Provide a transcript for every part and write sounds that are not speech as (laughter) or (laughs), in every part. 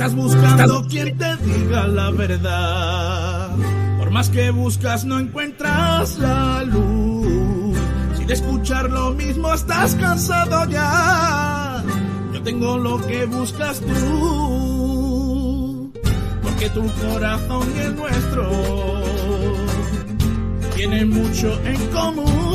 Estás buscando quien te diga la verdad. Por más que buscas no encuentras la luz. Si de escuchar lo mismo estás cansado ya. Yo tengo lo que buscas tú. Porque tu corazón y el nuestro tienen mucho en común.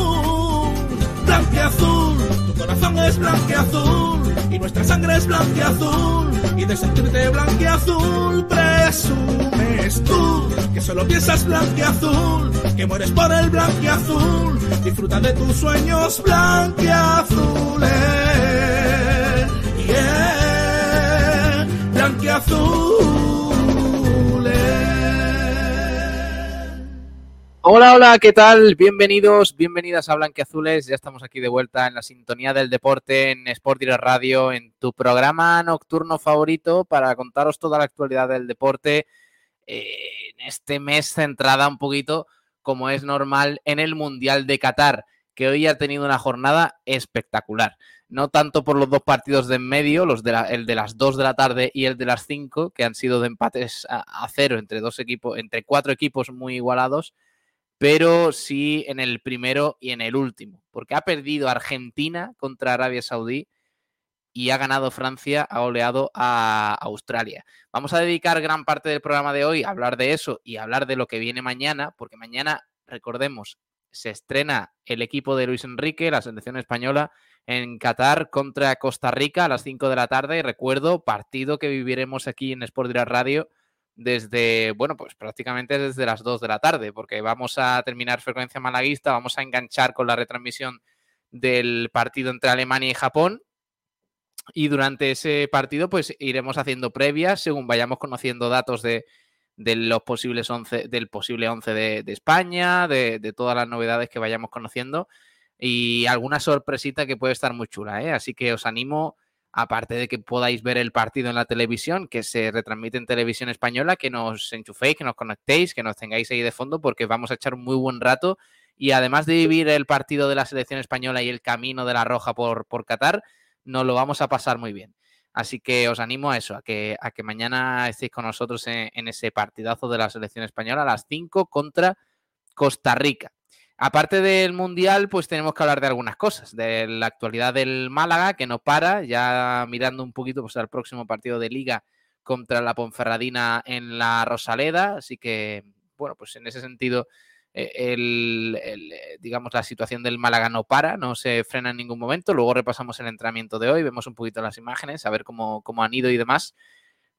Blanqueazul, tu corazón es blanqueazul y nuestra sangre es blanqueazul y de sentirte blanqueazul presumes tú que solo piensas blanqueazul, que mueres por el blanqueazul, disfruta de tus sueños blanqueazules. Yeah, blanqueazules. Hola, hola, ¿qué tal? Bienvenidos, bienvenidas a Blanqueazules. Ya estamos aquí de vuelta en la sintonía del deporte en Sport Direct Radio, en tu programa nocturno favorito para contaros toda la actualidad del deporte eh, en este mes centrada un poquito, como es normal, en el Mundial de Qatar, que hoy ha tenido una jornada espectacular. No tanto por los dos partidos de en medio, los de la- el de las 2 de la tarde y el de las 5, que han sido de empates a, a cero entre dos equipos, entre cuatro equipos muy igualados, pero sí en el primero y en el último, porque ha perdido Argentina contra Arabia Saudí y ha ganado Francia, ha oleado a Australia. Vamos a dedicar gran parte del programa de hoy a hablar de eso y a hablar de lo que viene mañana, porque mañana, recordemos, se estrena el equipo de Luis Enrique, la selección española, en Qatar contra Costa Rica a las 5 de la tarde. Recuerdo, partido que viviremos aquí en Sport Radio desde, bueno, pues prácticamente desde las 2 de la tarde, porque vamos a terminar frecuencia malaguista, vamos a enganchar con la retransmisión del partido entre Alemania y Japón. Y durante ese partido, pues iremos haciendo previas según vayamos conociendo datos de, de los posibles 11, del posible 11 de, España, de, de, todas las novedades que vayamos conociendo y alguna sorpresita que puede estar muy chula. ¿eh? Así que os animo, aparte de que podáis ver el partido en la televisión, que se retransmite en televisión española, que nos enchuféis, que nos conectéis, que nos tengáis ahí de fondo, porque vamos a echar un muy buen rato. Y además de vivir el partido de la selección española y el camino de la roja por, por Qatar, nos lo vamos a pasar muy bien. Así que os animo a eso, a que, a que mañana estéis con nosotros en, en, ese partidazo de la selección española a las 5 contra Costa Rica. Aparte del Mundial, pues tenemos que hablar de algunas cosas, de la actualidad del Málaga, que no para, ya mirando un poquito pues, al próximo partido de liga contra la Ponferradina en la Rosaleda. Así que, bueno, pues en ese sentido, el, el, digamos, la situación del Málaga no para, no se frena en ningún momento. Luego repasamos el entrenamiento de hoy, vemos un poquito las imágenes, a ver cómo, cómo han ido y demás.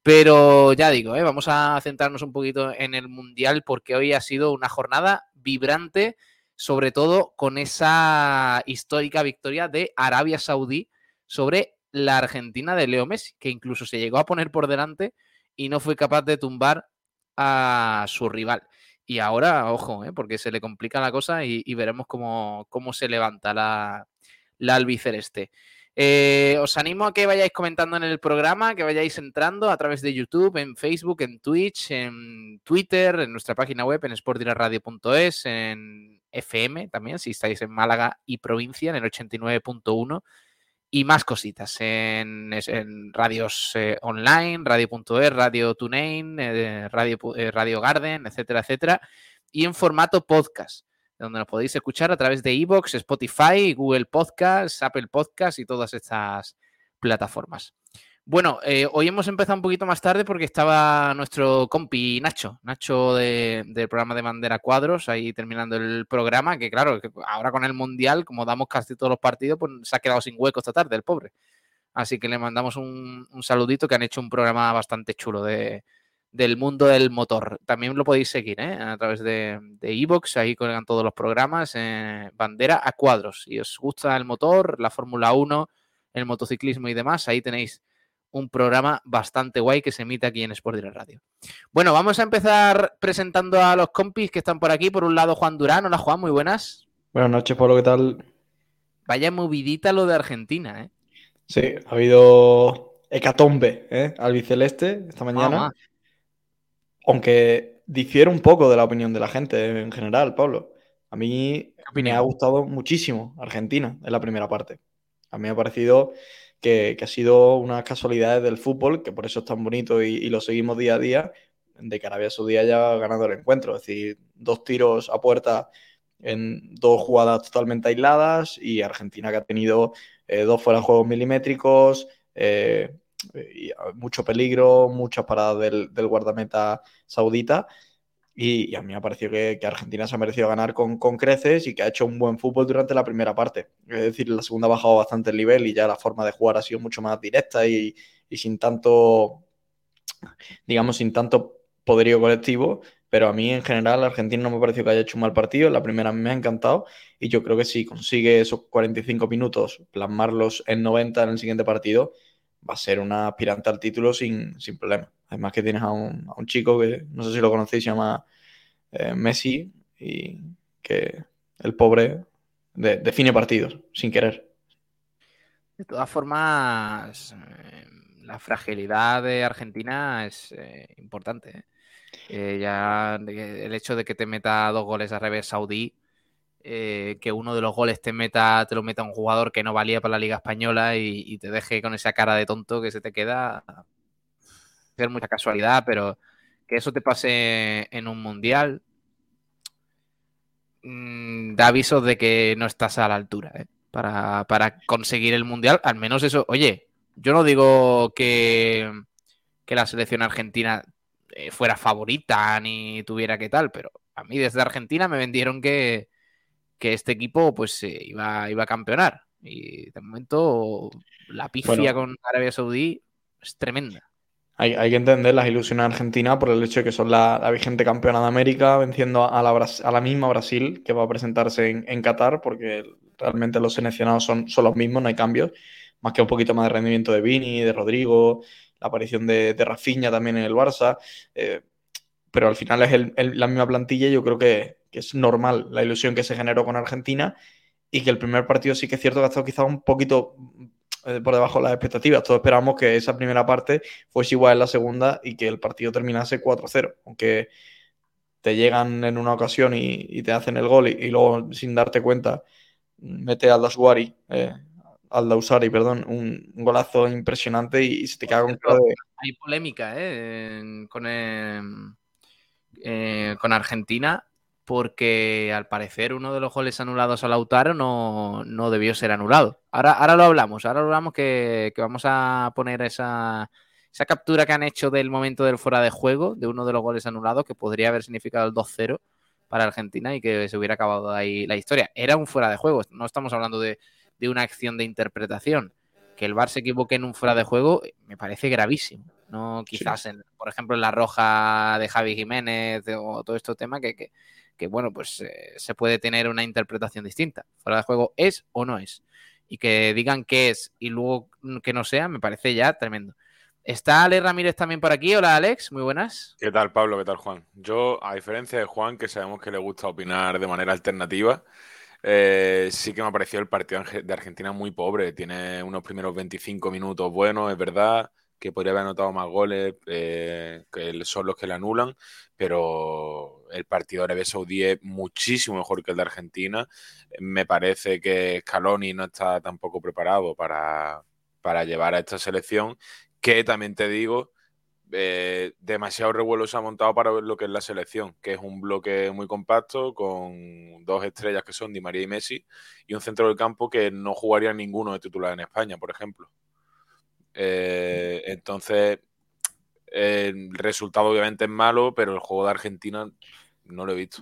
Pero ya digo, ¿eh? vamos a centrarnos un poquito en el Mundial porque hoy ha sido una jornada vibrante, sobre todo con esa histórica victoria de Arabia Saudí sobre la Argentina de Leo Messi, que incluso se llegó a poner por delante y no fue capaz de tumbar a su rival. Y ahora, ojo, ¿eh? porque se le complica la cosa y, veremos cómo, cómo, se levanta la, la albiceleste. Eh, os animo a que vayáis comentando en el programa, que vayáis entrando a través de YouTube, en Facebook, en Twitch, en Twitter, en nuestra página web, en sportdiraradio.es, en FM también, si estáis en Málaga y provincia, en el 89.1 y más cositas en, radios eh, online, radio.es, Radio TuneIn, eh, radio, eh, radio Garden, etcétera, etcétera, y en formato podcast, donde nos podéis escuchar a través de Evox, Spotify, Google Podcasts, Apple Podcasts y todas estas plataformas. Bueno, eh, hoy hemos empezado un poquito más tarde porque estaba nuestro compi Nacho, Nacho de, del programa de Bandera Cuadros, ahí terminando el programa, que claro, ahora con el Mundial, como damos casi todos los partidos, pues se ha quedado sin hueco esta tarde, el pobre. Así que le mandamos un, un saludito que han hecho un programa bastante chulo de, del mundo del motor. También lo podéis seguir ¿eh? a través de Evox, de ahí colgan todos los programas, eh, Bandera a Cuadros. Si os gusta el motor, la Fórmula 1, el motociclismo y demás, ahí tenéis un programa bastante guay que se emite aquí en Sport Direct Radio. Bueno, vamos a empezar presentando a los compis que están por aquí. Por un lado, Juan Durán. Hola, Juan, muy buenas. Buenas noches, Pablo, ¿qué tal? Vaya movidita lo de Argentina, ¿eh? Sí, ha habido hecatombe, ¿eh? Albiceleste esta mañana. Ah, Aunque difiere un poco de la opinión de la gente en general, Pablo. A mí me ha gustado muchísimo Argentina en la primera parte. A mí me ha parecido que, ha sido unas casualidades del fútbol, que por eso es tan bonito y, lo seguimos día a día, de que Arabia Saudí haya ganado el encuentro. Es decir, dos tiros a puerta en dos jugadas totalmente aisladas y Argentina que ha tenido eh, dos fuera de juegos milimétricos, eh, y mucho peligro, muchas paradas del guardameta saudita. Y, a mí me ha parecido que, Argentina se ha merecido ganar con, creces y que ha hecho un buen fútbol durante la primera parte. Es decir, la segunda ha bajado bastante el nivel y ya la forma de jugar ha sido mucho más directa y, sin tanto, digamos, sin tanto poderío colectivo. Pero a mí en general Argentina no me ha parecido que haya hecho un mal partido. La primera me ha encantado y yo creo que si consigue esos 45 minutos, plasmarlos en 90 en el siguiente partido, va a ser una aspirante al título sin, sin problema. Además que tienes a un, chico que no sé si lo conocéis, se llama eh, Messi y que el pobre define partidos sin querer. De todas formas, eh, la fragilidad de Argentina es eh, importante. ya el hecho de que te meta dos goles a revés Saudí, que uno de los goles te meta, te lo meta un jugador que no valía para la Liga Española y, y, te deje con esa cara de tonto que se te queda, ser mucha casualidad, pero que eso te pase en un mundial mm, da avisos de que no estás a la altura ¿eh? para, conseguir el mundial. Al menos eso, oye, yo no digo que, que la selección argentina eh, fuera favorita ni tuviera que tal, pero a mí desde Argentina me vendieron que, que este equipo pues iba, iba a campeonar. Y de momento la pifia con Arabia Saudí es tremenda. Hay, que entender las ilusiones de Argentina por el hecho de que son la, vigente campeona de América, venciendo a la, a la, misma Brasil que va a presentarse en, Qatar, porque realmente los seleccionados son, son, los mismos, no hay cambios, más que un poquito más de rendimiento de Vini, de Rodrigo, la aparición de, de Rafinha también en el Barça, eh, pero al final es la misma plantilla y yo creo que, que, es normal la ilusión que se generó con Argentina y que el primer partido sí que es cierto que ha estado quizá un poquito eh, por debajo de las expectativas. Todos esperamos que esa primera parte fuese igual en la segunda y que el partido terminase 4-0, aunque te llegan en una ocasión y, te hacen el gol y, luego sin darte cuenta mete al Dasuari, eh, al Dausari, perdón, un, golazo impresionante y, se te caga un Hay polémica eh, con, con Argentina porque al parecer uno de los goles anulados a Lautaro no, no debió ser anulado. Ahora, ahora lo hablamos, ahora lo hablamos que, vamos a poner esa, esa, captura que han hecho del momento del fuera de juego, de uno de los goles anulados, que podría haber significado el 2-0 para Argentina y que se hubiera acabado ahí la historia. Era un fuera de juego, no estamos hablando de, una acción de interpretación. Que el VAR se equivoque en un fuera de juego me parece gravísimo. No quizás, en, por ejemplo, en la roja de Javi Jiménez o todo este tema que que bueno, pues eh, se puede tener una interpretación distinta. Fuera de juego es o no es. Y que digan que es y luego que no sea, me parece ya tremendo. ¿Está Alex Ramírez también por aquí? Hola Alex, muy buenas. ¿Qué tal Pablo? ¿Qué tal Juan? Yo, a diferencia de Juan, que sabemos que le gusta opinar de manera alternativa, eh, sí que me ha parecido el partido de Argentina muy pobre. Tiene unos primeros 25 minutos buenos, es verdad que podría haber anotado más goles, eh, que son los que le anulan, pero el partido de Arabia Saudí es muchísimo mejor que el de Argentina. Me parece que Scaloni no está tampoco preparado para, llevar a esta selección, que también te digo, eh, demasiado revuelo se ha montado para ver lo que es la selección, que es un bloque muy compacto con dos estrellas que son Di María y Messi y un centro del campo que no jugaría ninguno de titular en España, por ejemplo. Eh, entonces, el resultado obviamente es malo, pero el juego de Argentina no lo he visto.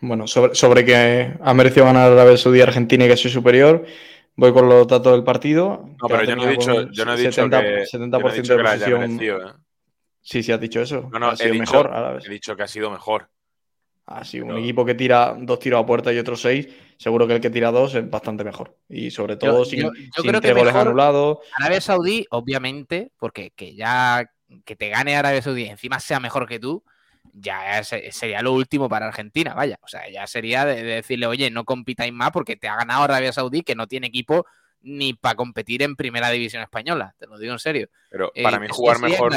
Bueno, sobre, sobre que ha merecido ganar la vez Saudí Argentina y que soy superior, voy con los datos del partido. No, pero yo no, he dicho, yo no he dicho 70, que, 70% de posición. ¿eh? Sí, sí, has dicho eso. No, no, ha sido mejor He dicho que ha sido mejor. Ah, sí, un equipo que tira dos tiros a puerta y otros seis, seguro que el que tira dos es bastante mejor. Y sobre todo sin, yo, creo que goles anulados. Arabia Saudí, obviamente, porque que ya que te gane Arabia Saudí encima sea mejor que tú, ya sería lo último para Argentina, vaya. O sea, ya sería de, decirle, oye, no compitáis más porque te ha ganado Arabia Saudí, que no tiene equipo ni para competir en primera división española. Te lo digo en serio. Pero para eh, mí jugar mejor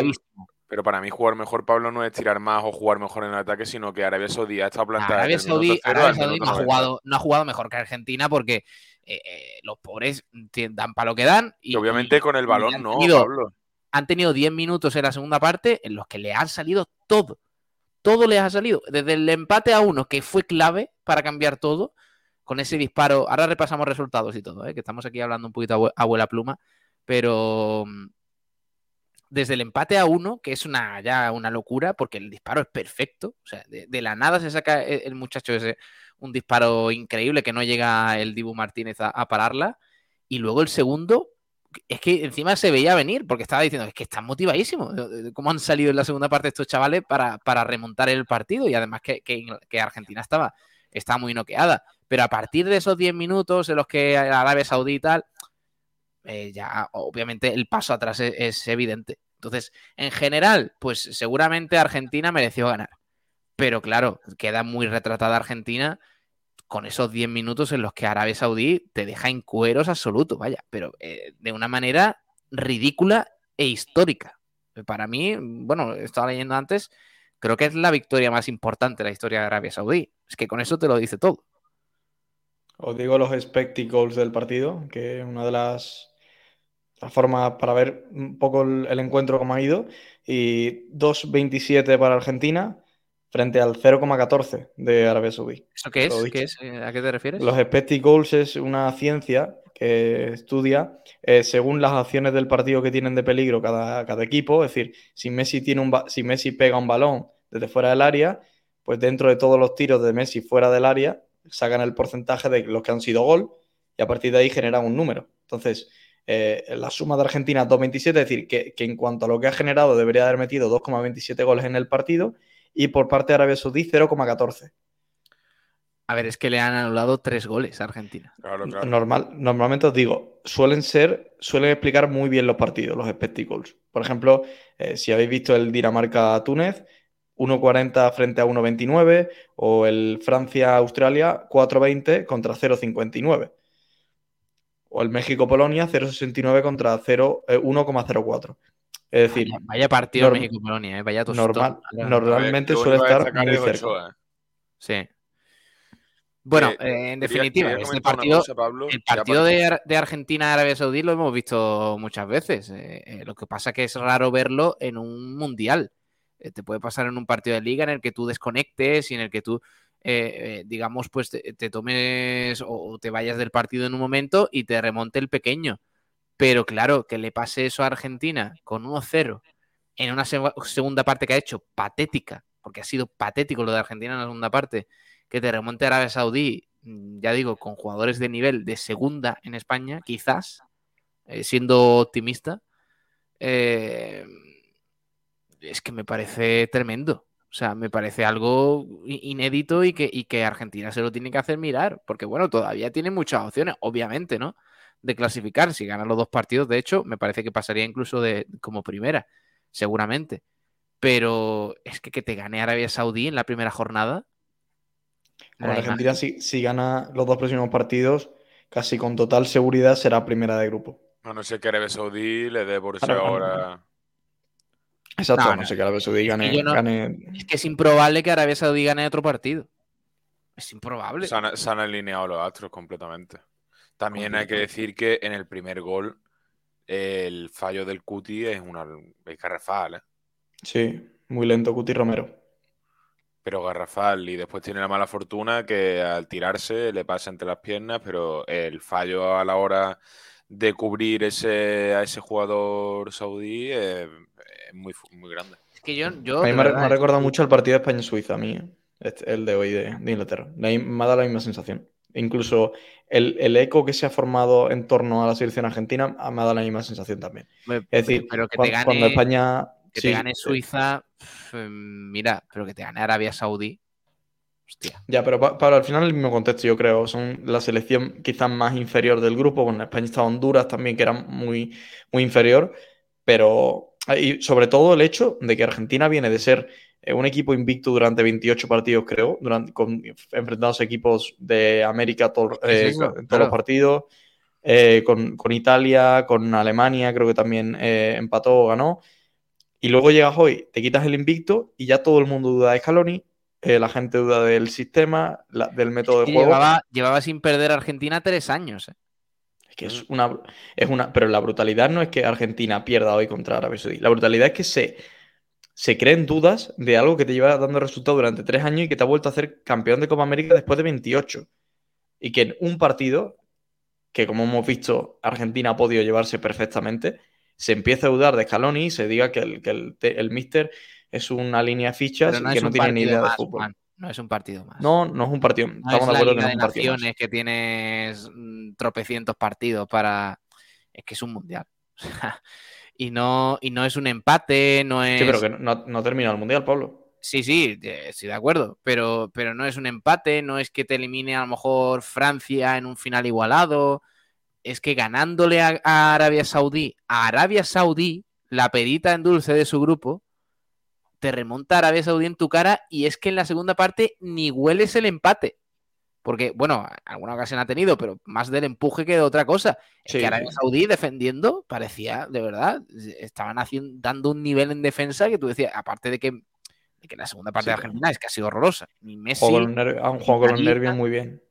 Pero para mí jugar mejor, Pablo, no es tirar más o jugar mejor en el ataque, sino que Arabia Saudí ha estado plantada. Arabia Saudí, Arabia Saudí no, ha 90. jugado, no ha jugado mejor que Argentina porque eh, eh, los pobres dan para lo que dan. Y, Y obviamente con el y balón no, tenido- Pablo. Han tenido 10 minutos en la segunda parte en los que le han salido todo. Todo les ha salido. Desde el empate a uno, que fue clave para cambiar todo, con ese disparo. Ahora repasamos resultados y todo, ¿eh? que estamos aquí hablando un poquito abuela pluma. Pero mm, desde el empate a uno, que es una, ya una locura, porque el disparo es perfecto. O sea, de, la nada se saca el, el muchacho ese un disparo increíble que no llega el Dibu Martínez a pararla. Y luego el segundo, es que encima se veía venir, porque estaba diciendo, es que están motivadísimos. eh, ¿Cómo han salido en la segunda parte estos chavales para, para remontar el partido? Y además que, que, Argentina estaba, estaba muy noqueada. Pero a partir de esos 10 minutos en los que Arabia Saudí y tal, eh, ya obviamente el paso atrás es, es, evidente. Entonces, en general, pues seguramente Argentina mereció ganar. Pero claro, queda muy retratada Argentina con esos 10 minutos en los que Arabia Saudí te deja en cueros absolutos, vaya, pero eh, de una manera ridícula e histórica. Para mí, bueno, estaba leyendo antes, creo que es la victoria más importante de la historia de Arabia Saudí. Es que con eso te lo dice todo. Os digo los spectacles del partido, que es una de las, las formas para ver un poco el, el encuentro como ha ido. Y 2.27 para Argentina frente al 0,14 de Arabia Saudí. ¿Eso qué es? ¿Qué es? ¿A qué te refieres? Los spectacles es una ciencia que estudia eh, según las acciones del partido que tienen de peligro cada, cada equipo. Es decir, si Messi, tiene un si Messi pega un balón desde fuera del área, pues dentro de todos los tiros de Messi fuera del área, sacan el porcentaje de los que han sido gol y a partir de ahí generan un número. Entonces, eh, la suma de Argentina 2.27, es decir, que, que, en cuanto a lo que ha generado debería haber metido 2,27 goles en el partido y por parte de Arabia Saudí 0,14. A ver, es que le han anulado tres goles a Argentina. Claro, claro. Normal, normalmente os digo, suelen ser, suelen explicar muy bien los partidos, los spectacles. Por ejemplo, eh, si habéis visto el Dinamarca-Túnez, 1.40 frente a 1.29 o el Francia-Australia 4.20 contra 0.59 o el México-Polonia 0.69 contra 0, eh, 1,04 es decir vaya, vaya partido México-Polonia eh, vaya normal, normalmente suele estar muy cerca Ochoa. sí bueno, eh, en definitiva, quería este partido, cosa, Pablo, el partido de, de Argentina-Arabia Saudí lo hemos visto muchas veces. Eh, lo que pasa es que es raro verlo en un mundial eh, te puede pasar en un partido de liga en el que tú desconectes y en el que tú, eh, eh, digamos, pues te, te, tomes o te vayas del partido en un momento y te remonte el pequeño. Pero claro, que le pase eso a Argentina con 1-0 en una seg segunda parte que ha hecho patética, porque ha sido patético lo de Argentina en la segunda parte, que te remonte a Arabia Saudí, mm, ya digo, con jugadores de nivel de segunda en España, quizás, eh, siendo optimista. Eh, es que me parece tremendo. O sea, me parece algo inédito y que, y que, Argentina se lo tiene que hacer mirar. Porque, bueno, todavía tiene muchas opciones, obviamente, ¿no? De clasificar. Si gana los dos partidos, de hecho, me parece que pasaría incluso de como primera, seguramente. Pero es que que te gane Arabia Saudí en la primera jornada. Bueno, Argentina, si, si gana los dos próximos partidos, casi con total seguridad será primera de grupo. A no ser que Arabia Saudí le dé por eso ahora. Exacto, no, no, no, sé que Arabia Saudí gane, es, no, gane, es que es improbable que Arabia Saudí gane otro partido. Es improbable. Se han, se han alineado los astros completamente. También hay que decir que en el primer gol el fallo del Cuti es una es garrafal. ¿eh? Sí, muy lento Cuti Romero. Pero garrafal. Y después tiene la mala fortuna que al tirarse le pasa entre las piernas, pero el fallo a la hora de cubrir ese, a ese jugador saudí es, es muy, muy grande. Es que yo, yo a mí me, verdad, me ha recordado mucho el partido de España-Suiza, a mí, ¿eh? este, el de hoy de, de Inglaterra. Me ha dado la misma sensación. Incluso el, el, eco que se ha formado en torno a la selección argentina me ha dado la misma sensación también. Es decir, pero que cuando, te gane, cuando España. Que sí, te gane Suiza, mira, pero que te gane Arabia Saudí. Hostia. Ya, pero para, para al final el mismo contexto, yo creo. Son la selección quizás más inferior del grupo. Con España estaba Honduras también, que era muy, muy inferior. Pero. Y sobre todo el hecho de que Argentina viene de ser eh, un equipo invicto durante 28 partidos, creo, durante, con, enfrentados a equipos de América to, eh, en todos claro. los partidos. Eh, con, con, Italia, con Alemania, creo que también empató o ganó. Y luego llegas hoy, te quitas el invicto y ya todo el mundo duda de Scaloni, la gente duda del sistema, del método de juego. Llevaba, sin perder a Argentina tres años. Es que es una, es una. Pero la brutalidad no es que Argentina pierda hoy contra Arabia Saudí. La brutalidad es que se, se creen dudas de algo que te lleva dando resultados durante tres años y que te ha vuelto a hacer campeón de Copa América después de 28. Y que en un partido, que como hemos visto, Argentina ha podido llevarse perfectamente, se empieza a dudar de Scaloni y se diga que el, que el, el Mister es una línea de fichas que no tiene ni idea de fútbol. No es un partido más. No, no es un partido. Estamos de acuerdo que no es un partido. Más. que tienes mm, tropecientos partidos para. Es que es un mundial. (laughs) y, no, y no es un empate, no es. Sí, pero que no, no termina el mundial, Pablo. Sí, sí, estoy de acuerdo, pero, pero no es un empate, no es que te elimine a lo mejor Francia en un final igualado, es que ganándole a, a Arabia Saudí, a Arabia Saudí, la perita en dulce de su grupo, te remonta Arabia Saudí en tu cara y es que en la segunda parte ni hueles el empate. Porque, bueno, alguna ocasión ha tenido, pero más del empuje que de otra cosa. Es que Arabia Saudí defendiendo parecía, de verdad, estaban haciendo, dando un nivel en defensa que tú decías, aparte de que, que la segunda parte de Argentina es que ha sido horrorosa. Ni Messi, han jugado con los nervios muy bien.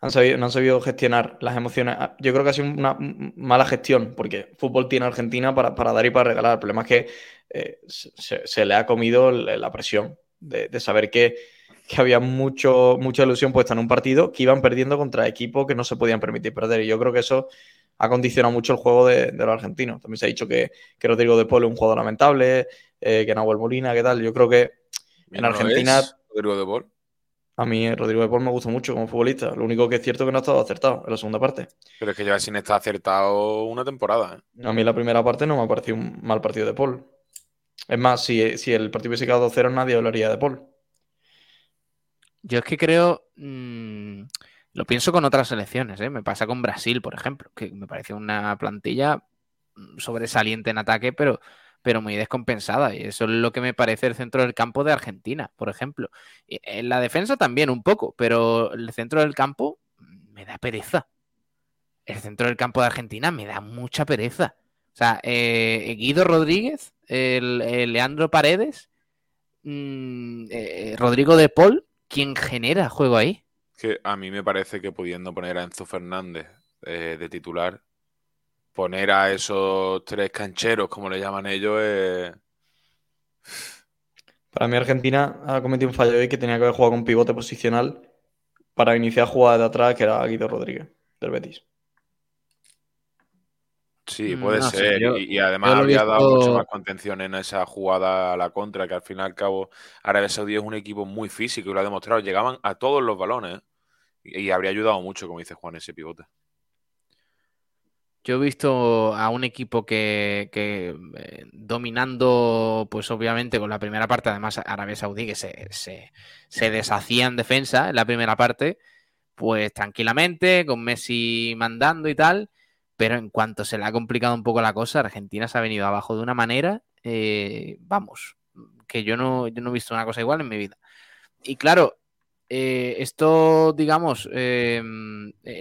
Han sabido, no han sabido gestionar las emociones. Yo creo que ha sido una mala gestión, porque fútbol tiene Argentina para, para dar y para regalar. El problema es que eh, se, le ha comido la presión de, saber que, había mucho, mucha ilusión puesta en un partido que iban perdiendo contra equipos que no se podían permitir perder. Y yo creo que eso ha condicionado mucho el juego de, los argentinos. También se ha dicho que, Rodrigo de Polo es un jugador lamentable, eh, que Nahuel Molina, ¿qué tal? Yo creo que en Argentina. Rodrigo de Polo. A mí Rodrigo de Paul me gusta mucho como futbolista. Lo único que es cierto es que no ha estado acertado en la segunda parte. Pero es que lleva sin estar acertado una temporada. ¿eh? A mí la primera parte no me ha parecido un mal partido de Paul. Es más, si, el partido hubiese quedado 2-0, nadie hablaría de Paul. Yo es que creo. Mm, lo pienso con otras selecciones, ¿eh? Me pasa con Brasil, por ejemplo, que me parece una plantilla mm, sobresaliente en ataque, pero, pero muy descompensada. Y eso es lo que me parece el centro del campo de Argentina, por ejemplo. En la defensa también un poco, pero el centro del campo me da pereza. El centro del campo de Argentina me da mucha pereza. O sea, eh, Guido Rodríguez, el, Leandro Paredes, mm, eh, Rodrigo de Paul, ¿quién genera juego ahí? Que a mí me parece que pudiendo poner a Enzo Fernández eh, de titular, poner a esos tres cancheros, como le llaman ellos, Para mí Argentina ha cometido un fallo hoy que tenía que haber jugado con pivote posicional para iniciar jugada de atrás, que era Guido Rodríguez, del Betis. Sí, mm, puede ser. y, además habría dado mucho más contención en esa jugada a la contra, que al fin y al cabo Arabia Saudí es un equipo muy físico y lo ha demostrado. Llegaban a todos los balones y, habría ayudado mucho, como dice Juan, ese pivote. Yo he visto a un equipo que, eh, dominando, pues obviamente con la primera parte, además Arabia Saudí, que se, se, se deshacía en defensa en la primera parte, pues tranquilamente, con Messi mandando y tal pero en cuanto se le ha complicado un poco la cosa, Argentina se ha venido abajo de una manera, eh, vamos, que yo no, no he visto una cosa igual en mi vida. Y claro, eh, esto, digamos, eh,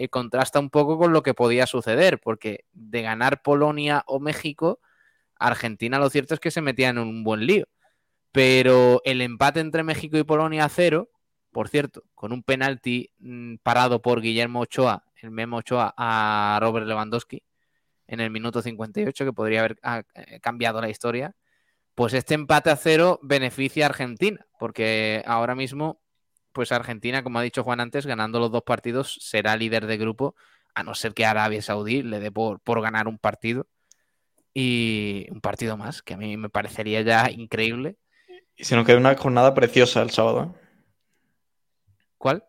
contrasta un poco con lo que podía suceder, porque de ganar Polonia o México, Argentina lo cierto es que se metía en un buen lío. Pero el empate entre México y Polonia a cero, por cierto, con un penalti mm, parado por Guillermo Ochoa el Memo Ochoa a Robert Lewandowski en el minuto 58, que podría haber ah, eh, cambiado la historia, pues este empate a cero beneficia a Argentina, porque ahora mismo, pues Argentina, como ha dicho Juan antes, ganando los dos partidos, será líder de grupo, a no ser que Arabia Saudí le dé por, por ganar un partido y un partido más, que a mí me parecería ya increíble. Y se nos queda una jornada preciosa el sábado. ¿eh? ¿Cuál?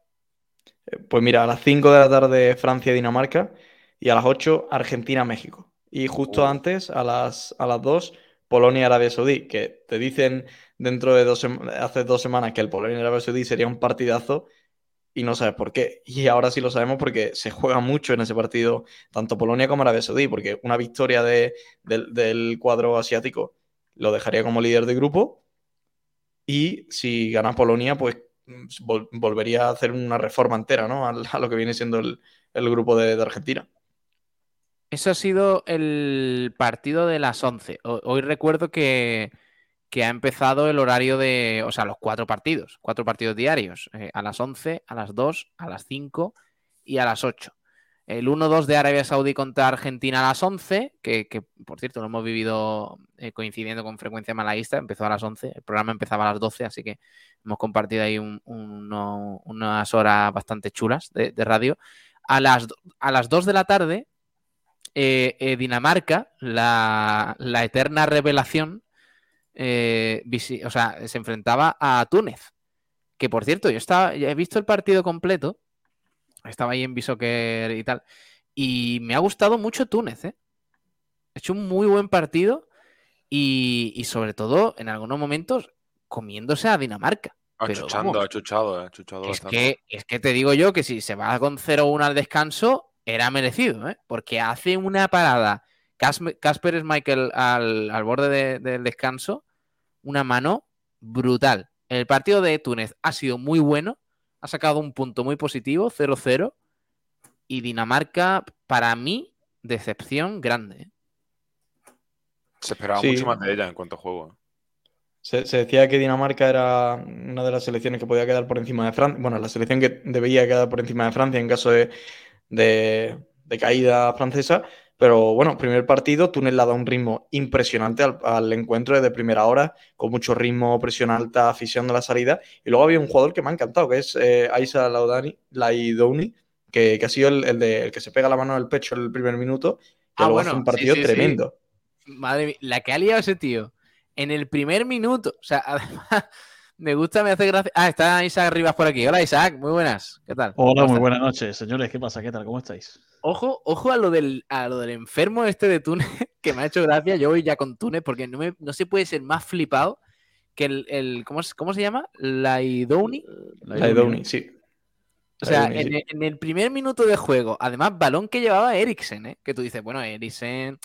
Pues mira, a las 5 de la tarde Francia-Dinamarca y a las 8 Argentina-México. Y justo antes, a las, a las 2, Polonia-Arabia Saudí, que te dicen dentro de dos, hace dos semanas que el Polonia-Arabia Saudí sería un partidazo y no sabes por qué. Y ahora sí lo sabemos porque se juega mucho en ese partido, tanto Polonia como Arabia Saudí, porque una victoria de, del cuadro asiático lo dejaría como líder de grupo. Y si gana Polonia, pues volvería a hacer una reforma entera, ¿no? A, lo que viene siendo el, grupo de, Argentina. Eso ha sido el partido de las 11. Hoy recuerdo que, que ha empezado el horario de, o sea, los cuatro partidos, cuatro partidos diarios, eh, a las 11, a las 2, a las 5 y a las 8. El 1-2 de Arabia Saudí contra Argentina a las 11, que, por cierto lo hemos vivido eh, coincidiendo con frecuencia malaísta, empezó a las 11, el programa empezaba a las 12, así que hemos compartido ahí unas horas bastante chulas de, radio. A las, a las 2 de la tarde, eh, eh, Dinamarca, la, eterna revelación, o sea, se enfrentaba a Túnez. Que por cierto, yo estaba, he visto el partido completo estaba ahí en Bishoker y tal. Y me ha gustado mucho Túnez, ¿eh? Ha hecho un muy buen partido y, sobre todo, en algunos momentos, comiéndose a Dinamarca. Achuchando, achuchado, eh, es que, es que te digo yo que si se va con 0-1 al descanso, era merecido, ¿eh? Porque hace una parada Casper Michael al, al borde del descanso, una mano brutal. El partido de Túnez ha sido muy bueno ha sacado un punto muy positivo, 0-0. Y Dinamarca, para mí, decepción grande. ¿eh? Se esperaba mucho más de ella en cuanto a juego. ¿eh? Se, decía que Dinamarca era una de las selecciones que podía quedar por encima de Francia. Bueno, la selección que debía quedar por encima de Francia en caso de, de caída francesa. Pero bueno, primer partido, Túnez le ha dado un ritmo impresionante al, encuentro desde primera hora, con mucho ritmo, presión alta, afición de la salida. Y luego había un jugador que me ha encantado, que es eh, Aisa Laudani, Laidouni, que, que ha sido el, de, que se pega la mano en el pecho en el primer minuto, que ah, luego hace un partido tremendo. Madre mía, la que ha liado ese tío en el primer minuto, o sea, (laughs) además me gusta, me hace gracia. Ah, está Isaac Rivas por aquí. Hola Isaac, muy buenas. ¿Qué tal? Hola, muy buenas noches, señores. ¿Qué pasa? ¿Qué tal? ¿Cómo estáis? Ojo, ojo a lo del, a lo del enfermo este de Túnez, (laughs) que me ha hecho gracia. Yo voy ya con Túnez porque no, me, no se puede ser más flipado que el, el ¿cómo, ¿cómo, se llama? Laidouni. Laidouni, sí. O sea, en, el primer minuto de juego, además, balón que llevaba Eriksen, ¿eh? que tú dices, bueno, Eriksen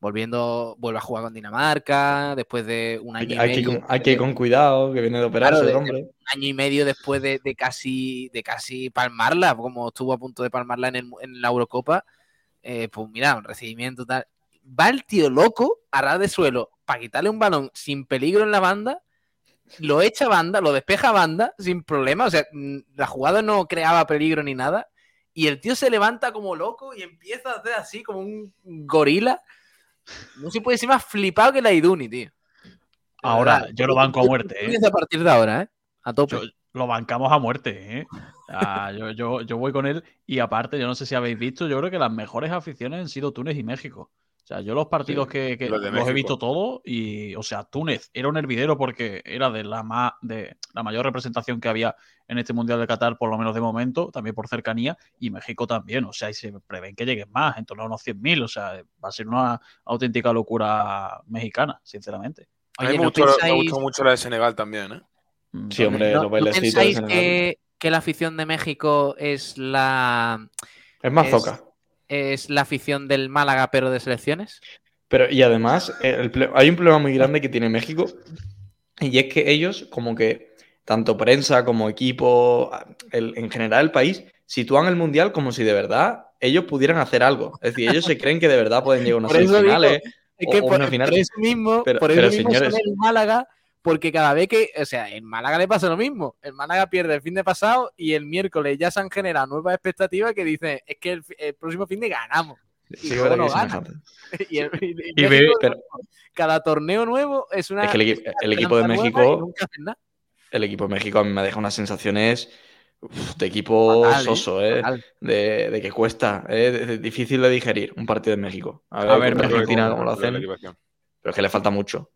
volviendo, vuelve a jugar con Dinamarca después de un año hay y medio. Que, hay que ir con cuidado, que viene de operarse hombre. un año y medio después de, casi, de casi palmarla, como estuvo a punto de palmarla en, la Eurocopa. Eh, pues mira, un recibimiento tal. Va el tío loco a ras de suelo para quitarle un balón sin peligro en la banda, lo echa a banda, lo despeja a banda sin problema. O sea, mm, la jugada no creaba peligro ni nada. Y el tío se levanta como loco y empieza a hacer así como un gorila no se puede ser más flipado que la Iduni, tío. Ahora, yo lo banco a muerte, ¿eh? A partir de ahora, ¿eh? A tope. lo bancamos a muerte, ¿eh? (laughs) yo, yo, voy con él y aparte, yo no sé si habéis visto, yo creo que las mejores aficiones han sido Túnez y México. O sea, yo los partidos que, los, he visto todos y, o sea, Túnez era un hervidero porque era de la, más, de la mayor representación que había en este Mundial de Qatar, por lo menos de momento, también por cercanía, y México también. O sea, y se prevén que lleguen más, en torno a unos 100.000. O sea, va a ser una auténtica locura mexicana, sinceramente. a mí me, gustó, mucho la de Senegal también, ¿eh? Mm, sí, hombre, ¿no, pensáis que, que, la afición de México es la... Es más foca es la afición del Málaga, pero de selecciones. Pero, y además, hay un problema muy grande que tiene México, y es que ellos, como que, tanto prensa como equipo, en general el país, sitúan el Mundial como si de verdad ellos pudieran hacer algo. Es decir, ellos se creen que de verdad pueden llegar a unas (laughs) semifinales. Es que por, eso mismo, por eso mismo señores, el Málaga porque cada vez que, o sea, en Málaga le pasa lo mismo. El Málaga pierde el fin de pasado y el miércoles ya se han generado nuevas expectativas que dicen, es que el, próximo fin de ganamos. Y luego no gana. (laughs) Y, cada torneo nuevo es una. Es que el, equipo de México. El equipo de México a mí me deja unas sensaciones de equipo ¿eh? soso, ¿eh? De, que cuesta, ¿eh? es difícil de digerir un partido en México. A ver, Argentina cómo lo hacen. Pero es que le falta mucho.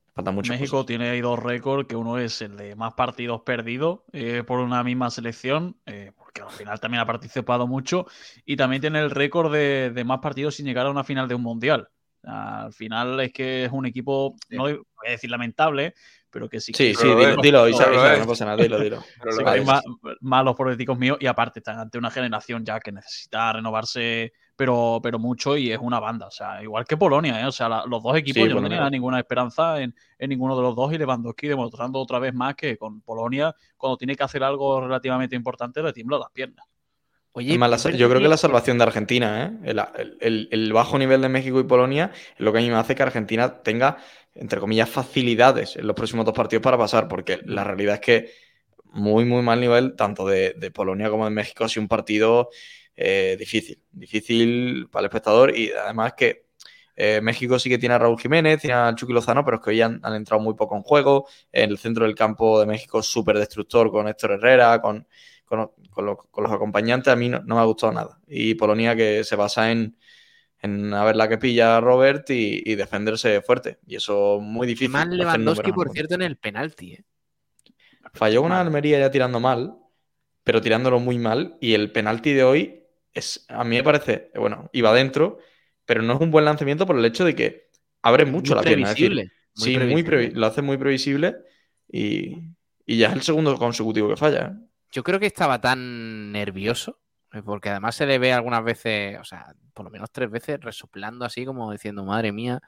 México tiene ahí dos récords, que uno es el de más partidos perdidos eh, por una misma selección, eh, porque al final también ha participado mucho, y también tiene el récord de, más partidos sin llegar a una final de un mundial. Al final es que es un equipo, no voy a decir lamentable, pero que sí. Sí, sí, dilo, dilo, no pasa nada, dilo, dilo. (laughs) malos políticos míos y aparte están ante una generación ya que necesita renovarse pero, pero mucho y es una banda. O sea, igual que Polonia, ¿eh? O sea, los dos equipos yo no tenía ninguna esperanza en, ninguno de los dos y Lewandowski demostrando otra vez más que con Polonia, cuando tiene que hacer algo relativamente importante, le tiembla las piernas. Oye, yo creo que la salvación de Argentina, ¿eh? el, bajo nivel de México y Polonia es lo que a mí me hace que Argentina tenga, entre comillas, facilidades en los próximos dos partidos para pasar, porque la realidad es que muy, muy mal nivel, tanto de, Polonia como de México, ha sido un partido eh, difícil, difícil para el espectador y además que eh, México sí que tiene a Raúl Jiménez, tiene a Chucky Lozano, pero es que hoy han, entrado muy poco en juego. En el centro del campo de México súper destructor con Héctor Herrera, con, los acompañantes, a mí no, me ha gustado nada. Y Polonia que se basa en, en a ver la que pilla a Robert y, defenderse fuerte. Y eso muy difícil. Más Lewandowski, por cierto, en el penalti. ¿eh? Falló una Almería ya tirando mal, pero tirándolo muy mal. Y el penalti de hoy es, a mí me parece, bueno, iba dentro pero no es un buen lanzamiento por el hecho de que abre mucho la pierna. muy sí, muy lo hace muy previsible y, ya es el segundo consecutivo que falla. Yo creo que estaba tan nervioso, eh, porque además se le ve algunas veces, o sea, por lo menos tres veces, resoplando así como diciendo, madre mía,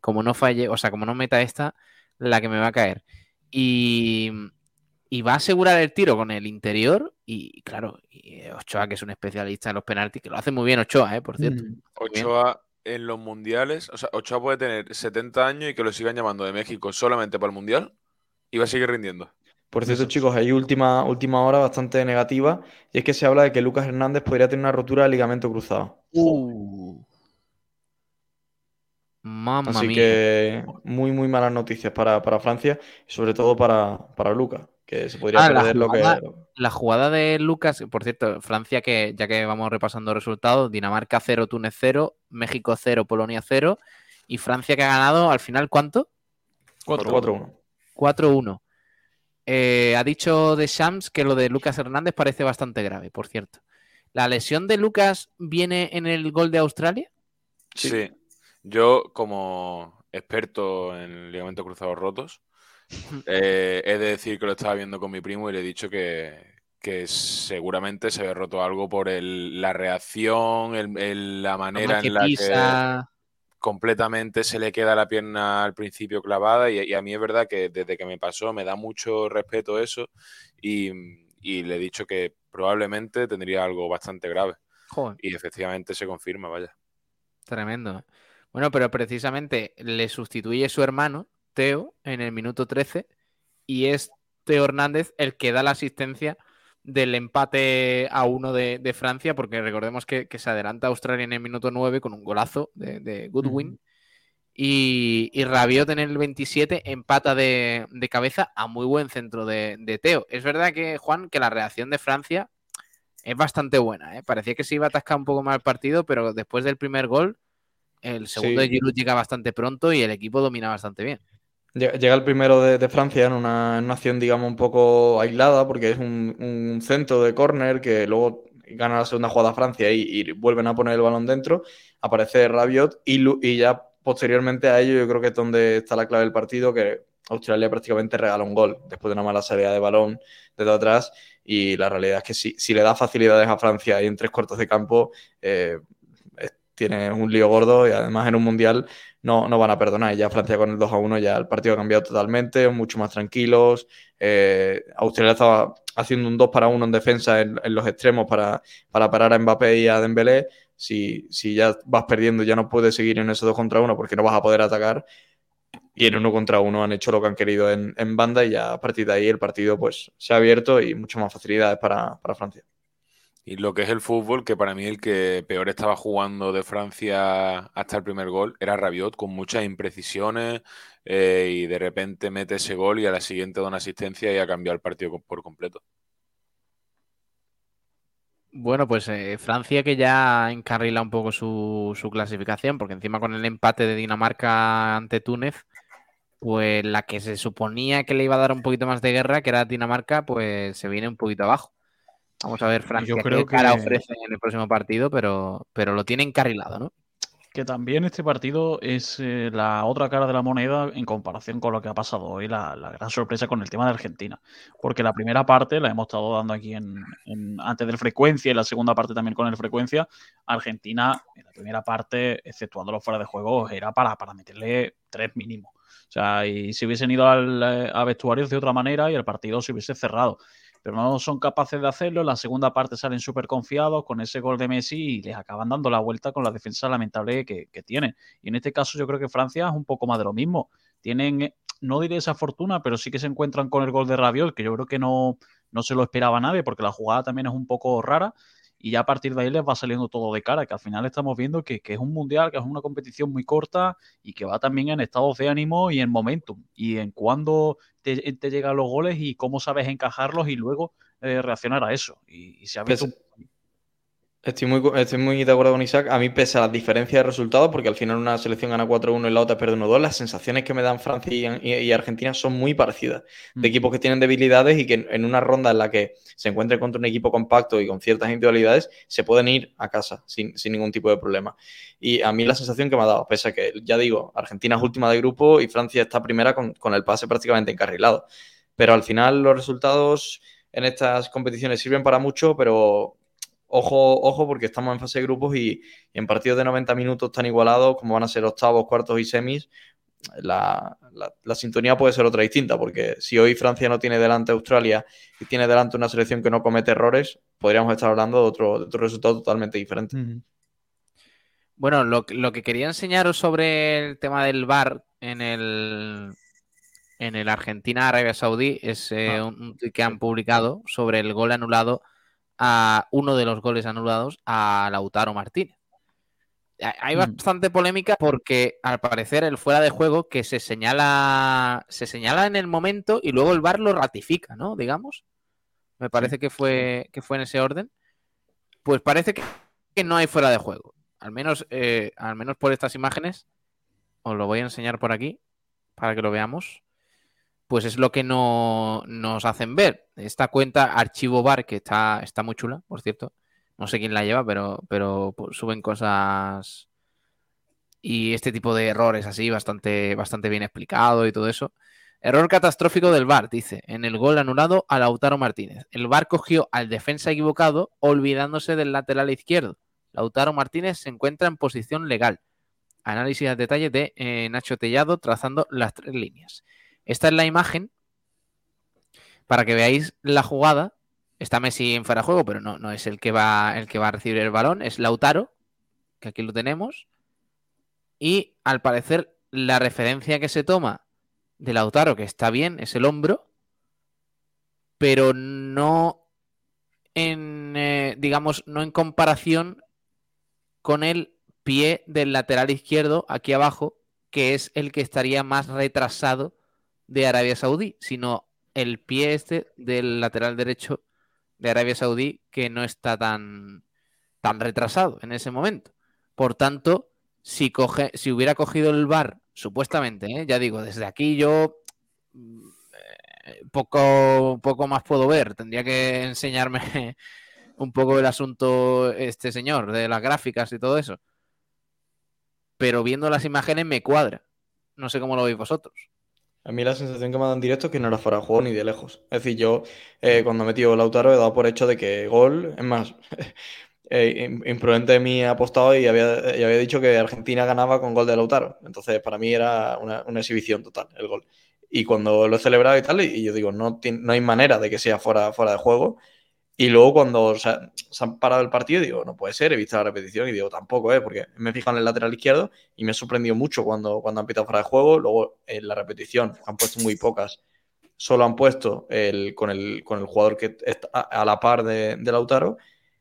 como no falle, o sea, como no meta esta, la que me va a caer. Y, y va a asegurar el tiro con el interior y claro, Ochoa que es un especialista en los penaltis, que lo hace muy bien Ochoa, ¿eh? por cierto. Mm. Ochoa en los mundiales, o sea, Ochoa puede tener 70 años y que lo sigan llamando de México solamente para el mundial y va a seguir rindiendo. Por cierto, chicos, hay última, última hora bastante negativa y es que se habla de que Lucas Hernández podría tener una rotura de ligamento cruzado. Uh. Así que muy, muy malas noticias para, Francia y sobre todo para, para Lucas que se podría ah, perder lo que. La jugada de Lucas, por cierto, Francia, que ya que vamos repasando resultados, Dinamarca 0, Túnez 0, México 0, Polonia 0, y Francia que ha ganado al final, ¿cuánto? 4-1. 4-1. Eh, ha dicho de Shams que lo de Lucas Hernández parece bastante grave, por cierto. ¿La lesión de Lucas viene en el gol de Australia? Sí. Yo, como experto en ligamentos cruzados rotos, eh, he de decir que lo estaba viendo con mi primo y le he dicho que, seguramente se había roto algo por la reacción, la manera en la que completamente se le queda la pierna al principio clavada y, a mí es verdad que desde que me pasó me da mucho respeto eso y, le he dicho que probablemente tendría algo bastante grave. Y efectivamente se confirma, vaya. Tremendo. Bueno, pero precisamente le sustituye su hermano, Teo en el minuto 13 y es Teo Hernández el que da la asistencia del empate a uno de, Francia, porque recordemos que, se adelanta Australia en el minuto 9 con un golazo de, Goodwin. Y, y, Rabiot en el 27 empata de, cabeza a muy buen centro de, Teo. Es verdad que, Juan, que la reacción de Francia es bastante buena. ¿eh? Parecía que se iba a atascar un poco más el partido, pero después del primer gol, el segundo de Giroud llega bastante pronto y el equipo domina bastante bien. Llega el primero de, Francia en una, acción, digamos, un poco aislada, porque es un, centro de córner que luego gana la segunda jugada Francia y, vuelven a poner el balón dentro. Aparece Rabiot y, y, ya posteriormente a ello, yo creo que es donde está la clave del partido, que Australia prácticamente regala un gol después de una mala salida de balón desde atrás. Y la realidad es que si, si le da facilidades a Francia y en tres cuartos de campo, eh, tiene un lío gordo y además en un mundial no, no van a perdonar. Ya Francia con el 2 a 1 ya el partido ha cambiado totalmente, mucho más tranquilos. Eh, Australia estaba haciendo un 2 para 1 en defensa en, los extremos para, para, parar a Mbappé y a Dembélé. Si, si ya vas perdiendo, ya no puedes seguir en ese 2 contra 1 porque no vas a poder atacar. Y en uno contra uno han hecho lo que han querido en, en banda y ya a partir de ahí el partido pues se ha abierto y mucho más facilidades para, para Francia. Y lo que es el fútbol, que para mí el que peor estaba jugando de Francia hasta el primer gol era Rabiot, con muchas imprecisiones eh, y de repente mete ese gol y a la siguiente da una asistencia y ha cambiado el partido por completo. Bueno, pues eh, Francia que ya encarrila un poco su, su, clasificación, porque encima con el empate de Dinamarca ante Túnez, pues la que se suponía que le iba a dar un poquito más de guerra, que era Dinamarca, pues se viene un poquito abajo. Vamos a ver Francia Yo creo qué cara ofrece en el próximo partido, pero, pero lo tiene encarrilado, ¿no? Que también este partido es eh, la otra cara de la moneda en comparación con lo que ha pasado hoy, la, gran sorpresa con el tema de Argentina. Porque la primera parte la hemos estado dando aquí en, antes del frecuencia y la segunda parte también con el frecuencia. Argentina, en la primera parte, exceptuando los fuera de juego, era para, para meterle tres mínimos. O sea, y si hubiesen ido al, a vestuarios de otra manera y el partido se hubiese cerrado. Pero no son capaces de hacerlo. En la segunda parte salen súper confiados con ese gol de Messi y les acaban dando la vuelta con la defensa lamentable que, tienen. Y en este caso yo creo que Francia es un poco más de lo mismo. Tienen, eh, no diré esa fortuna, pero sí que se encuentran con el gol de Rabiot, que yo creo que no, no se lo esperaba nadie porque la jugada también es un poco rara y ya a partir de ahí les va saliendo todo de cara, que al final estamos viendo que, es un mundial, que es una competición muy corta y que va también en estados de ánimo y en momentum, y en cuándo te, llegan los goles y cómo sabes encajarlos y luego eh, reaccionar a eso. Y, se ha visto... Estoy muy, estoy muy de acuerdo con Isaac. A mí, pese a las diferencias de resultados, porque al final una selección gana 4-1 y la otra pierde 1-2, las sensaciones que me dan Francia y, Argentina son muy parecidas. De mm. equipos que tienen debilidades y que en una ronda en la que se encuentre contra un equipo compacto y con ciertas individualidades, se pueden ir a casa sin, ningún tipo de problema. Y a mí la sensación que me ha dado, pese a que, ya digo, Argentina es última de grupo y Francia está primera con, con el pase prácticamente encarrilado. Pero al final los resultados en estas competiciones sirven para mucho, pero ojo, ojo, porque estamos en fase de grupos y, en partidos de 90 minutos tan igualados como van a ser octavos, cuartos y semis, la, sintonía puede ser otra distinta, porque si hoy Francia no tiene delante a Australia y tiene delante una selección que no comete errores, podríamos estar hablando de otro, resultado totalmente diferente. Bueno, lo, que quería enseñaros sobre el tema del VAR en el, en el Argentina-Arabia Saudí es eh, ah. un, un que han publicado sobre el gol anulado a uno de los goles anulados a Lautaro Martínez. Hay mm. bastante polémica porque al parecer el fuera de juego que se señala se señala en el momento y luego el VAR lo ratifica, ¿no? Digamos. Me parece que fue que fue en ese orden. Pues parece que, no hay fuera de juego. Al menos, eh, al menos por estas imágenes. Os lo voy a enseñar por aquí para que lo veamos pues es lo que no, nos hacen ver. Esta cuenta Archivo Bar, que está, está muy chula, por cierto. No sé quién la lleva, pero, pero pues, suben cosas y este tipo de errores así, bastante, bastante bien explicado y todo eso. Error catastrófico del VAR, dice, en el gol anulado a Lautaro Martínez. El VAR cogió al defensa equivocado olvidándose del lateral izquierdo. Lautaro Martínez se encuentra en posición legal. Análisis al detalle de eh, Nacho Tellado trazando las tres líneas. Esta es la imagen para que veáis la jugada. Está Messi en fuera de juego, pero no, no es el que, va, el que va a recibir el balón, es Lautaro, que aquí lo tenemos. Y al parecer la referencia que se toma de Lautaro, que está bien, es el hombro, pero no en, eh, digamos, no en comparación con el pie del lateral izquierdo aquí abajo, que es el que estaría más retrasado de Arabia Saudí, sino el pie este del lateral derecho de Arabia Saudí que no está tan, tan retrasado en ese momento. Por tanto, si, coge, si hubiera cogido el bar, supuestamente, ¿eh? ya digo, desde aquí yo eh, poco, poco más puedo ver. Tendría que enseñarme (laughs) un poco el asunto este señor, de las gráficas y todo eso. Pero viendo las imágenes me cuadra. No sé cómo lo veis vosotros. A mí la sensación que me dan en directo es que no era fuera de juego ni de lejos. Es decir, yo eh, cuando he metido Lautaro he dado por hecho de que gol, es más, (laughs) eh, imprudente de mí ha apostado y había, había, dicho que Argentina ganaba con gol de Lautaro. Entonces, para mí era una, exhibición total el gol. Y cuando lo he celebrado y tal, y, yo digo, no, no hay manera de que sea fuera, fuera de juego. Y luego cuando se, han parado el partido, digo, no puede ser, he visto la repetición y digo, tampoco, ¿eh? porque me he fijado en el lateral izquierdo y me ha sorprendido mucho cuando, cuando han pitado fuera de juego. Luego en la repetición han puesto muy pocas. Solo han puesto el, con, el, con el jugador que está a, la par de, Lautaro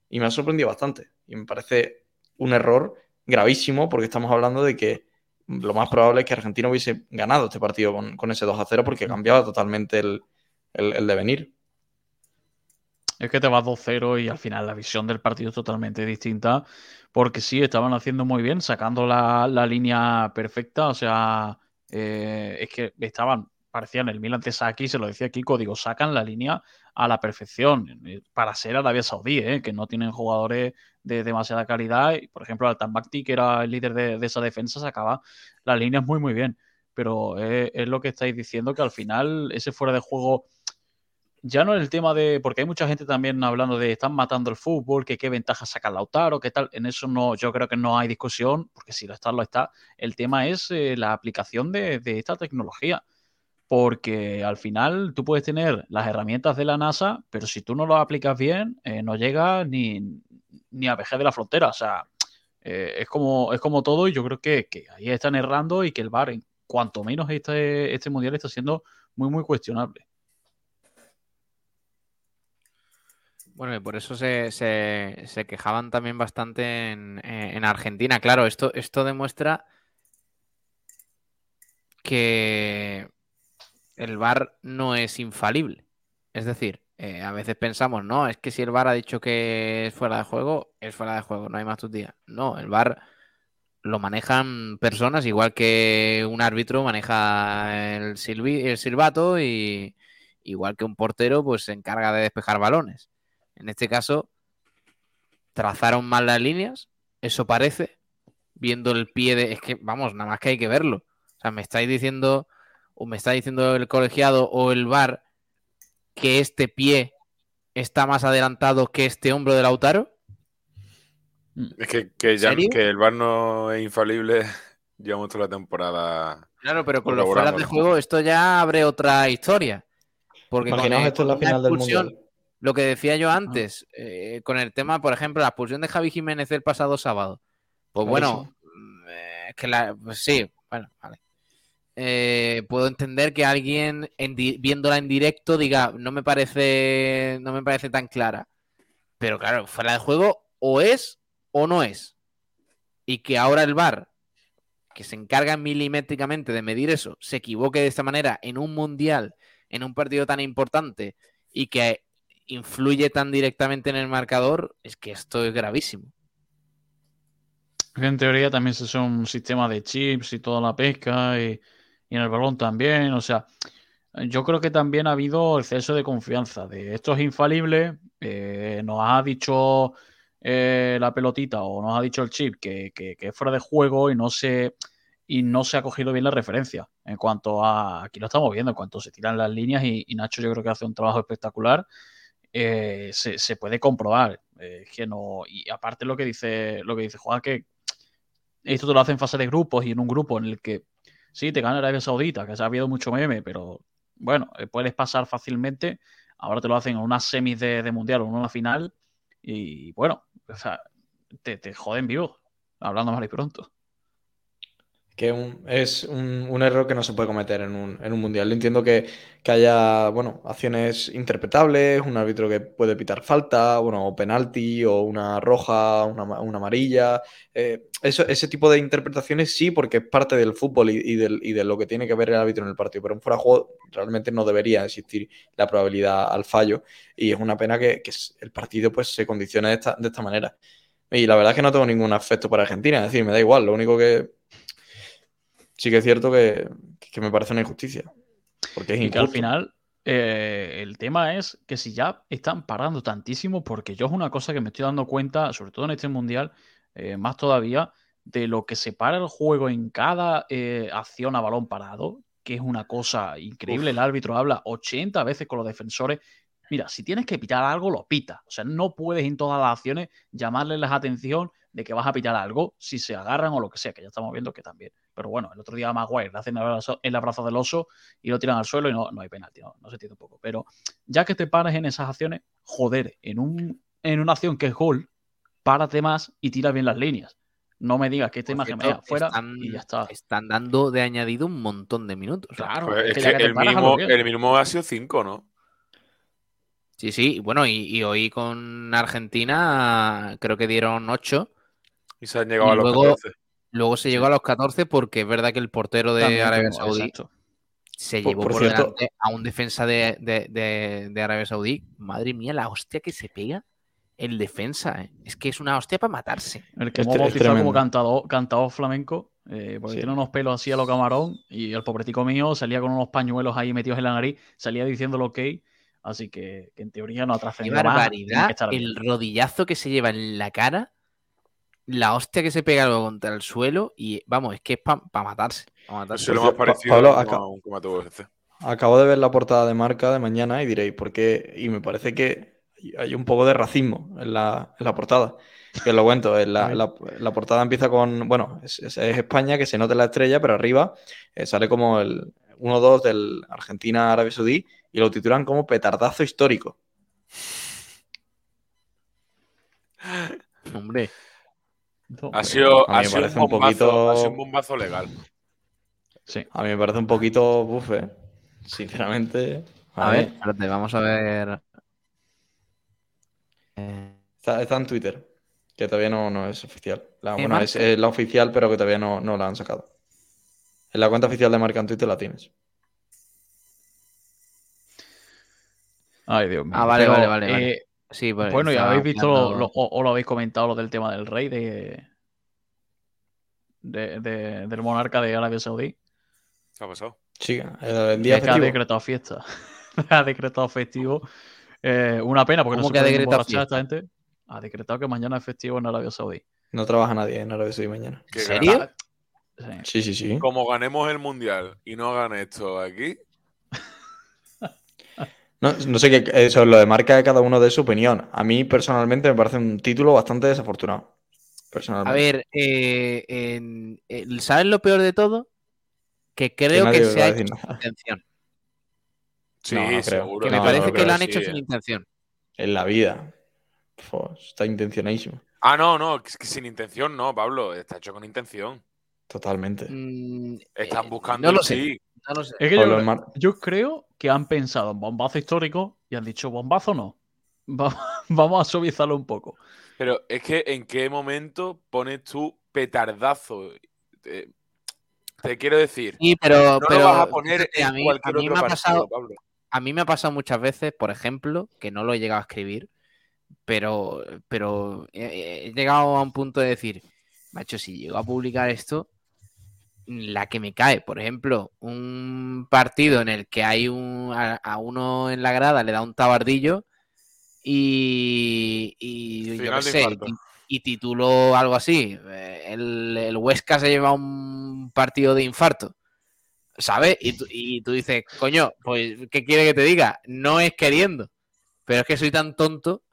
y me ha sorprendido bastante. Y me parece un error gravísimo porque estamos hablando de que lo más probable es que Argentina hubiese ganado este partido con, ese 2 a 0 porque cambiaba totalmente el, el devenir. Es que te vas 2-0 y al final la visión del partido es totalmente distinta. Porque sí, estaban haciendo muy bien, sacando la, línea perfecta. O sea, eh, es que estaban, parecían el Milan de Saki, se lo decía Kiko, digo, sacan la línea a la perfección eh, para ser Arabia Saudí, eh, que no tienen jugadores de demasiada calidad. Por ejemplo, Al-Tambakti, que era el líder de, esa defensa, sacaba las líneas muy, muy bien. Pero es lo que estáis diciendo, que al final ese fuera de juego ya no es el tema de, porque hay mucha gente también hablando de están matando el fútbol, que qué ventaja saca Lautaro, qué tal, en eso no, yo creo que no hay discusión, porque si lo está, lo está. El tema es eh, la aplicación de, esta tecnología. porque al final tú puedes tener las herramientas de la NASA, pero si tú no lo aplicas bien, eh, no llegas ni, ni a vejez de la frontera. O sea, eh, es, como, es como todo y yo creo que, ahí están errando y que el VAR, en cuanto menos este, este mundial, está siendo muy, muy cuestionable. Bueno, y por eso se, se, quejaban también bastante en, en, Argentina. Claro, esto, esto demuestra que el VAR no es infalible. Es decir, eh, a veces pensamos, no, es que si el VAR ha dicho que es fuera de juego, es fuera de juego, no hay más tu día. No, el VAR lo manejan personas, igual que un árbitro maneja el, el silbato y igual que un portero, pues se encarga de despejar balones. En este caso, trazaron mal las líneas, eso parece, viendo el pie de... Es que, vamos, nada más que hay que verlo. O sea, me estáis diciendo o me está diciendo el colegiado o el VAR que este pie está más adelantado que este hombro de Lautaro? Es que, que, ya, que el VAR no es infalible, (laughs) llevamos toda la temporada. Claro, pero con los fueras de juego esto ya abre otra historia. Porque con, esto es la final del mundial. Lo que decía yo antes, eh, con el tema, por ejemplo, la expulsión de Javi Jiménez el pasado sábado. Pues bueno, eh, es que la, pues sí, bueno, vale. Eh, puedo entender que alguien viéndola en directo diga no me parece no me parece tan clara pero claro fuera de juego o es o no es y que ahora el VAR que se encarga milimétricamente de medir eso se equivoque de esta manera en un mundial en un partido tan importante y que influye tan directamente en el marcador es que esto es gravísimo en teoría también se un sistema de chips y toda la pesca y en el balón también. O sea, yo creo que también ha habido exceso de confianza. De esto es infalible. Eh, nos ha dicho eh, la pelotita o nos ha dicho el chip que, es fuera de juego y no se y no se ha cogido bien la referencia. En cuanto a, aquí lo estamos viendo, en cuanto se tiran las líneas y, Nacho yo creo que hace un trabajo espectacular, eh, se, puede comprobar. que no, y aparte lo que dice, lo que dice Juan, que esto te lo hace en fase de grupos y en un grupo en el que Sí, te gana Arabia Saudita, que se ha habido mucho meme, pero bueno, eh, puedes pasar fácilmente. Ahora te lo hacen en una semis de, mundial o en una final. Y bueno, o sea, te, te joden vivo, hablando mal y pronto que es un, error que no se puede cometer en un, en un mundial. Entiendo que, haya, bueno, acciones interpretables, un árbitro que puede pitar falta, bueno, o penalti, o una roja, una, amarilla. Eh, eso, ese tipo de interpretaciones sí, porque es parte del fútbol y, de lo que tiene que ver el árbitro en el partido. Pero en fuera de juego realmente no debería existir la probabilidad al fallo. Y es una pena que, el partido pues se condicione de esta, de esta manera. Y la verdad es que no tengo ningún afecto para Argentina, es decir, me da igual, lo único que sí que es cierto que, me parece una injusticia. Porque es y que al final eh, el tema es que si ya están parando tantísimo, porque yo es una cosa que me estoy dando cuenta, sobre todo en este mundial, eh, más todavía, de lo que separa el juego en cada eh, acción a balón parado, que es una cosa increíble. El árbitro habla 80 veces con los defensores. Mira, si tienes que pitar algo, lo pita. O sea, no puedes en todas las acciones llamarles la atención de que vas a pitar algo si se agarran o lo que sea, que ya estamos viendo que también. Pero bueno, el otro día Maguire le hacen el abrazo del oso y lo tiran al suelo y no, no hay penalti, no, se entiende un poco. Pero ya que te pares en esas acciones, joder, en, un, en una acción que es gol, párate más y tira bien las líneas. No me digas que esta imagen me fuera y ya está. Están dando de añadido un montón de minutos. Claro, pues es que, el, mínimo, el mínimo ha sido 5, ¿no? Sí, sí, bueno, y, hoy con Argentina creo que dieron 8 y se han llegado a los luego, 14. Luego se llegó a los 14 porque es verdad que el portero de Arabia Saudí se llevó por, delante a un defensa de, de, Arabia Saudí. Madre mía, la hostia que se pega el defensa. ¿eh? Es que es una hostia para matarse. El que bautizado como cantado cantado flamenco, eh, porque tiene unos pelos así a lo camarón. Y el pobretico mío salía con unos pañuelos ahí metidos en la nariz, salía diciendo lo que. Así que, en teoría no ha trascendido. barbaridad. el rodillazo que se lleva en la cara la hostia que se pega luego contra el suelo y vamos, es que es para matarse. Eso es lo más parecido Pablo, a un Acabo de ver la portada de marca de mañana y diréis, ¿por qué? Y me parece que hay un poco de racismo en la, portada. Que lo cuento, la, la, portada empieza con, bueno, es, España, que se nota la estrella, pero arriba eh, sale como el, 1-2 del Argentina-Arabia Saudí y lo titulan como petardazo histórico. Hombre. Ha sido, un, bombazo, legal. Sí. A mí me parece un poquito bufe. Sinceramente. A, ver, espérate, vamos a ver. Está, en Twitter, que todavía no, es oficial. La, bueno, es, la oficial, pero que todavía no, la han sacado. En la cuenta oficial de marca en Twitter la tienes. Ay, Dios mío. Ah, vale, vale, vale. Eh, sí, pues, bueno, ya habéis visto o, lo habéis comentado lo del tema del rey de, de, del monarca de Arabia Saudí. ¿Qué ha pasado? Sí, el día que ha decretado fiesta. (laughs) ha decretado festivo. Eh, una pena porque no se puede emborrachar esta gente. Ha decretado que mañana es festivo en Arabia Saudí. No trabaja nadie en Arabia Saudí mañana. ¿En serio? Sí, sí, sí. Como ganemos el mundial y no hagan esto aquí, no, sé qué, eso lo de marca de cada uno de su opinión. A mí personalmente me parece un título bastante desafortunado. Personalmente. A ver, eh, ¿sabes lo peor de todo? Que creo que, se ha hecho sin intención. Sí, seguro. Que me parece que lo han hecho sin intención. En la vida. está intencionadísimo. Ah, no, no, sin intención no, Pablo. Está hecho con intención. Totalmente. Mm, Están eh, buscando. No lo sé. Es que yo, creo que han pensado en bombazo histórico y han dicho bombazo no. (laughs) vamos a suavizarlo un poco. Pero es que en qué momento pones tú petardazo. Te, quiero decir. Sí, pero, no lo vas a poner en a mí, cualquier otro me ha pasado, Pablo. A mí me ha pasado muchas veces, por ejemplo, que no lo he llegado a escribir, pero, pero he, llegado a un punto de decir, macho, si llego a publicar esto, la que me cae. Por ejemplo, un partido en el que hay un, a, uno en la grada le da un tabardillo y, y yo qué sé, y, tituló algo así. Eh, el, el, Huesca se lleva un partido de infarto. ¿Sabes? Y tú, y tú dices, coño, pues, ¿qué quiere que te diga? No es queriendo, pero es que soy tan tonto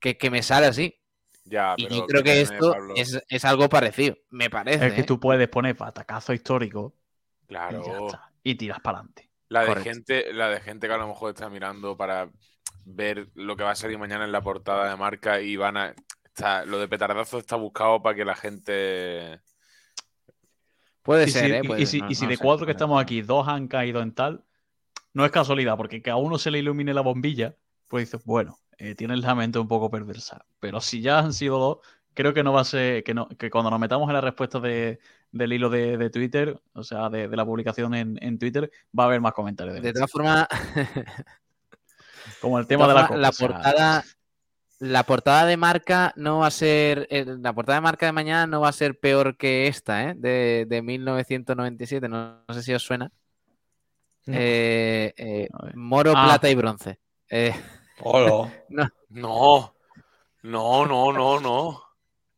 que, que me sale así y yo creo que esto es, algo parecido, me parece. Es que ¿eh? tú puedes poner patacazo histórico. Claro. Y, tiras para adelante. La de, gente, la de gente que a lo mejor está mirando para ver lo que va a salir mañana en la portada de marca y van a. lo de petardazo está buscado para que la gente. Puede ser, ¿eh? y, si, de cuatro que estamos aquí, dos han caído en tal, no es casualidad, porque que a uno se le ilumine la bombilla, pues dices, bueno, eh, tienes la mente un poco perversa. Pero si ya han sido dos, creo que no va a ser, que, no, que cuando nos metamos en la respuesta de, del hilo de, Twitter, o sea, de, la publicación en, Twitter, va a haber más comentarios. De, todas formas, como el tema de, la, la portada. La portada de marca no va a ser. Eh, la portada de marca de mañana no va a ser peor que esta, ¿eh? De, de 1997. No, sé si os suena. Eh, moro, ah. plata y bronce. Eh, (laughs) no. no. No, no, no, no.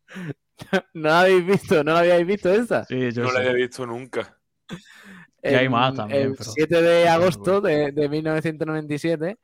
(laughs) ¿No la habéis visto? ¿No la habíais visto esa? Sí, yo no la había visto nunca. Y hay más también. El 7 de agosto de, 1997,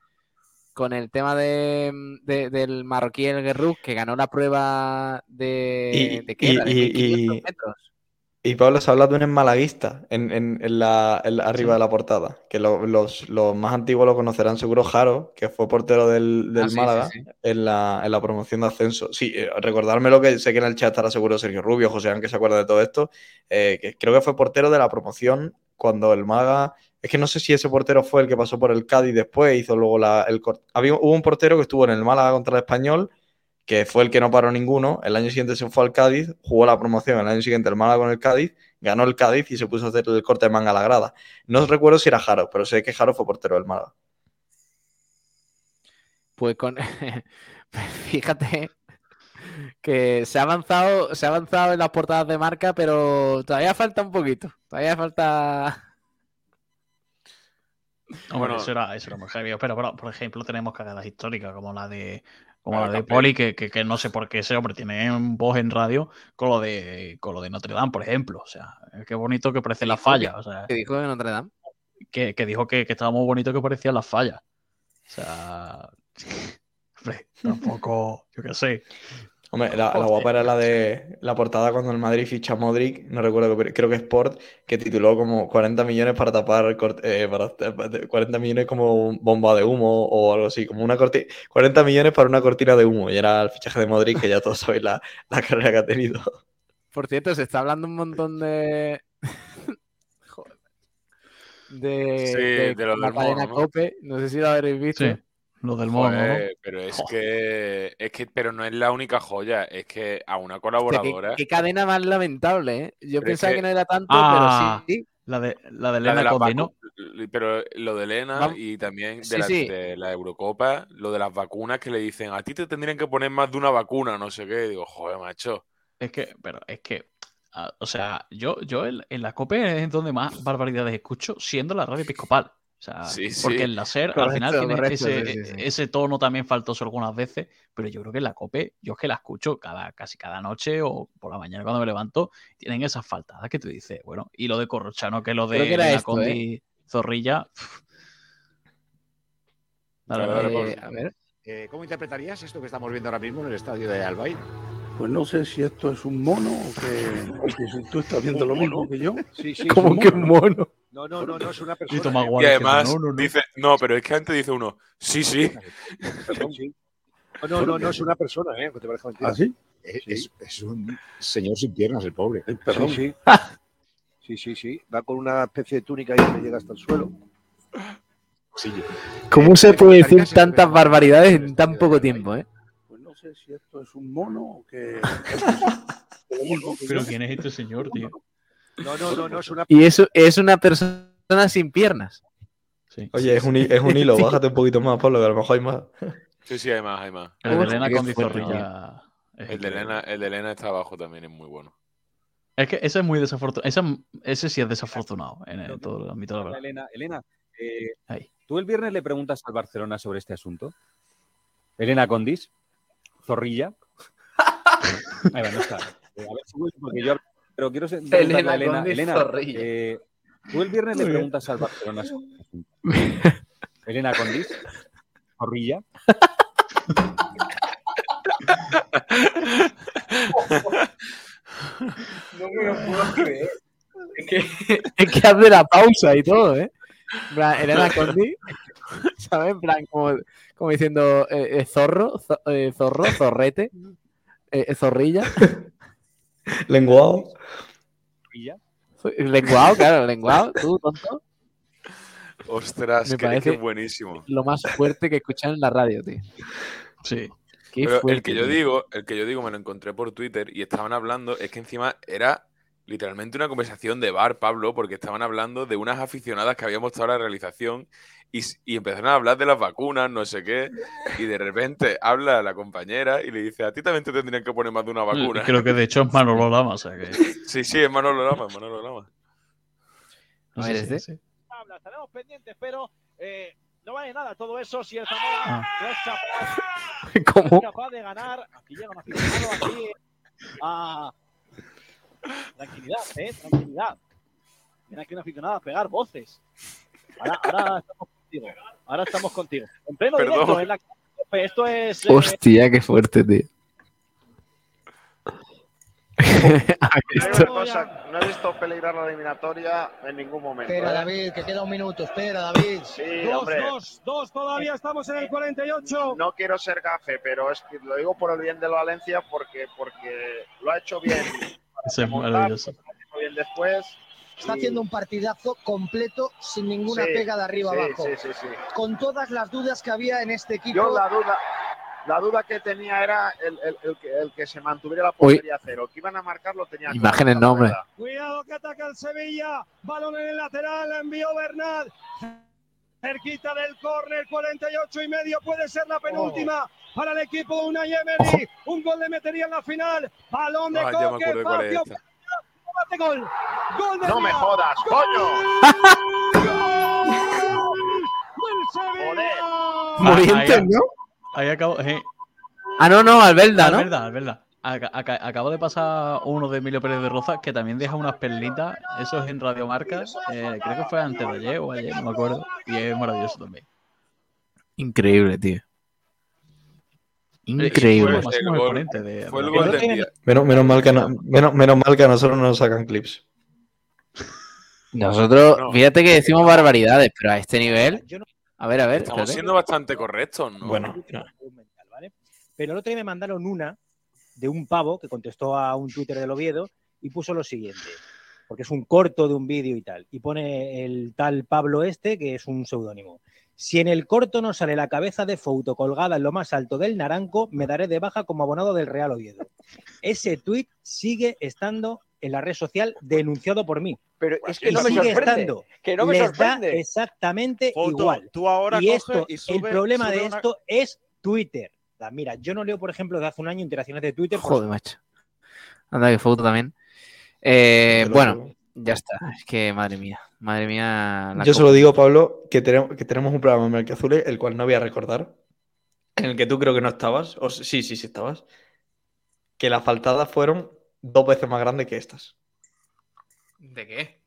con el tema de, del marroquí El Guerrú, que ganó la prueba de, de, ¿qué y, metros. Y Pablo se ha hablado de un enmalaguista en, en, la, arriba de la portada, que los, más antiguos lo conocerán seguro, Jaro, que fue portero del, ah, Málaga En, la, promoción de ascenso. Sí, eh, recordarme lo que sé que en el chat estará seguro Sergio Rubio, José aunque se acuerda de todo esto, eh, que creo que fue portero de la promoción cuando el Málaga... Es que no sé si ese portero fue el que pasó por el Cádiz después, hizo luego la, el... Había, hubo un portero que estuvo en el Málaga contra el Español que fue el que no paró ninguno. El año siguiente se fue al Cádiz, jugó la promoción. El año siguiente el Málaga con el Cádiz, ganó el Cádiz y se puso a hacer el corte de manga a la grada. No recuerdo si era Jaro, pero sé que Jaro fue portero del Málaga. Pues con. (laughs) Fíjate que se ha avanzado, se ha avanzado en las portadas de marca, pero todavía falta un poquito. Todavía falta. bueno, eso era, eso era muy heavy. Pero, por ejemplo, tenemos cagadas históricas como la de como la de Poli, que, que, no sé por qué ese hombre tiene voz en radio con lo de con lo de Notre Dame, por ejemplo. O sea, qué bonito que parece la falla. O sea, ¿Qué dijo de Notre Dame? Que, que dijo que, estaba muy bonito que parecían las fallas. O sea, (laughs) hombre, tampoco, yo qué sé. Hombre, la, guapa era la de la portada cuando el Madrid ficha a Modric, no recuerdo, creo que Sport, que tituló como 40 millones para tapar, eh, para, 40 millones como bomba de humo o algo así, como una cortina, 40 millones para una cortina de humo, y era el fichaje de Modric, que ya todos sabéis la, la carrera que ha tenido. Por cierto, se está hablando un montón de... (laughs) de, de, la cadena Cope, no sé si lo habréis visto. Lo del mono, ¿no? Pero es que, es que, pero no es la única joya, es que a una colaboradora. qué, cadena más lamentable, ¿eh? Yo pensaba que... no era tanto, pero ah, sí. La de, la de Elena ¿no? Pero lo de Elena y también de, la, de, la, Eurocopa, lo de las vacunas que le dicen, a ti te tendrían que poner más de una vacuna, no sé qué. Digo, joder, macho. Es que, pero es que, ah, o sea, yo, yo en, en la COPE es donde más barbaridades escucho, siendo la radio episcopal. O sea, porque el láser al final tiene ese, tono también faltoso algunas veces, pero yo creo que en la COPE, yo es que la escucho cada, casi cada noche o por la mañana cuando me levanto, tienen esas faltadas que tú dices, bueno, y lo de Corrochano, que lo de la Condi ¿eh? Zorrilla. Eh, a ver. Eh, ¿Cómo interpretarías esto que estamos viendo ahora mismo en el estadio de Albay? Pues no sé si esto es un mono o que, tú estás viendo lo mismo que yo. Sí, sí, ¿Cómo que un mono? No, no, no, no es una persona. Y además dice, no, pero es que antes dice uno, sí, sí. No, no, no, es una persona, ¿eh? te ¿Ah, sí? Es, es, un señor sin piernas, el pobre. perdón. Sí, (laughs) sí. sí, sí, Va con una especie de túnica y le llega hasta el suelo. Sí. ¿Cómo se puede decir tantas barbaridades en tan poco tiempo, eh? Pues no sé si esto es un mono o (laughs) que. Pero ¿quién es este señor, tío? No, no, no, no es una. Y eso es una persona sin piernas. Oye, es un, es un hilo, (laughs) bájate un poquito más, Pablo, que a lo mejor hay más. Sí, sí, hay más, hay más. El de Elena con Dizorrilla. El de, Elena, el de Elena está abajo también, es muy bueno. Es que ese es muy desafortunado. Ese, sí es desafortunado en todo el ámbito de la Elena, Elena eh, ¿tú el viernes le preguntas al Barcelona sobre este asunto? Elena Condis, Zorrilla. (laughs) Ahí va, no está. Eh, a ver si porque yo pero quiero Elena, Elena, Elena eh, tú el viernes le preguntas al Barcelona (laughs) Elena Condis, Zorrilla. No me lo puedo creer. Es que, es que hace la pausa y todo, ¿eh? Elena Condis, ¿sabes? En plan, como, como diciendo eh, eh zorro, eh, zorro, zorrete, eh, zorrilla. (laughs) Lenguado. Lenguado, claro, lenguado. ¿Tú, tonto? Ostras, Me que, buenísimo. Lo más fuerte que escuchan en la radio, tío. Sí. el que yo digo, el que yo digo me lo encontré por Twitter y estaban hablando, es que encima era literalmente una conversación de bar, Pablo, porque estaban hablando de unas aficionadas que habíamos estado en la realización y, empezaron a hablar de las vacunas, no sé qué, y de repente habla la compañera y le dice, a ti también te tendrían que poner más de una vacuna. Creo que de hecho es Manolo Lama, o sea que... (laughs) Sí, sí, es Manolo Lama, es Manolo Lama. No sé sí. Estaremos pendientes, pero eh, no vale nada todo eso si el Zamora ah. no, es capaz, (laughs) ¿Cómo? no es capaz de ganar. Aquí llega un aficionado aquí a... Tranquilidad, eh, tranquilidad. Viene aquí un aficionado a pegar voces. Ahora, ahora estamos contigo. Ahora estamos contigo. En pleno Perdón. directo, en la... esto es. Eh... Hostia, qué fuerte, tío. (laughs) no he visto peligrar la eliminatoria en ningún momento. Espera, ¿eh? David, que queda un minuto. Espera, David. Sí, dos, hombre. Dos, dos, todavía estamos en el 48. No quiero ser gafe, pero es que lo digo por el bien de la Valencia porque, porque lo ha hecho bien. Es maravilloso. Lo ha hecho bien después Está haciendo un partidazo completo sin ninguna pega de arriba abajo. Con todas las dudas que había en este equipo. Yo la duda, la duda que tenía era el, el, que, se mantuviera la portería cero. Que iban a marcarlo tenía Imagen en nombre. Cuidado que ataca el Sevilla. Balón en el lateral, envió Bernat. Cerquita del córner, 48 y medio, puede ser la penúltima oh. Para el equipo de una Emery. Un gol le metería en la final. Balón de ah, Coque, gol. Gol no me jodas, coño. Morientes, ¿no? Ahí acabo. Ah, no, no, Alberda, ¿no? Alberda, Alberda. Acabo de pasar uno de Emilio Pérez de Roza que también deja unas perlitas. Eso es en Radio Marcas. Eh, creo que fue antes de ayer o ayer, no me acuerdo. Y es maravilloso también. Increíble, tío. Increíble. menos, mal que menos, menos mal que a nosotros no nos sacan clips. Nosotros, fíjate que decimos barbaridades, pero a este nivel. A ver, a ver. Estamos siendo bastante correctos, ¿no? Bueno, Pero el otro día me mandaron una de un pavo que contestó a un Twitter del Oviedo y puso lo siguiente, porque es un corto de un vídeo y tal, y pone el tal Pablo este, que es un seudónimo. Si en el corto no sale la cabeza de foto colgada en lo más alto del naranco, me daré de baja como abonado del Real Oviedo. Ese tuit sigue estando en la red social denunciado por mí. Pero es que no me sorprende. que no me sorprende. exactamente igual. Tú ahora y esto, el problema de esto es Twitter. Mira, yo no leo, por ejemplo, de hace un año interacciones de Twitter. Joder, macho. Anda, que foto también. Eh, bueno, ya está. Es que, madre mía, madre mía. Yo solo digo, Pablo, que tenemos, que tenemos un programa en Azul, el cual no voy a recordar, en el que tú creo que no estabas, o sí, sí, sí estabas, que las faltadas fueron dos veces más grandes que estas. ¿De qué?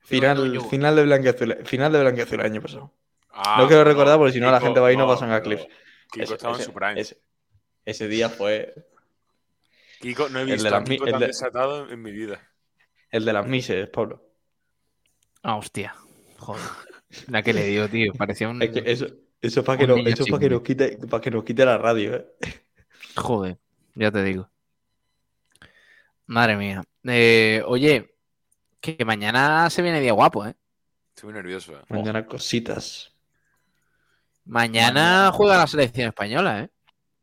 Final, final de Blanqueazul, final de Blanqueazul el año pasado. Ah, no quiero recordar porque si no la gente va y no, pasan a clips. Kiko estaba en su prime. Ese, día fue. Kiko, no he visto a Kiko tan desatado en mi vida. El de las mises, Pablo. Ah, hostia. Joder. La que le dio, tío. Parecía un. eso, eso es para que, que, nos quite, para que nos quite la radio, ¿eh? Joder, ya te digo. Madre mía. Eh, oye, que mañana se viene día guapo, ¿eh? Estoy muy nervioso. ¿eh? Mañana cositas. Mañana juega la selección española, ¿eh?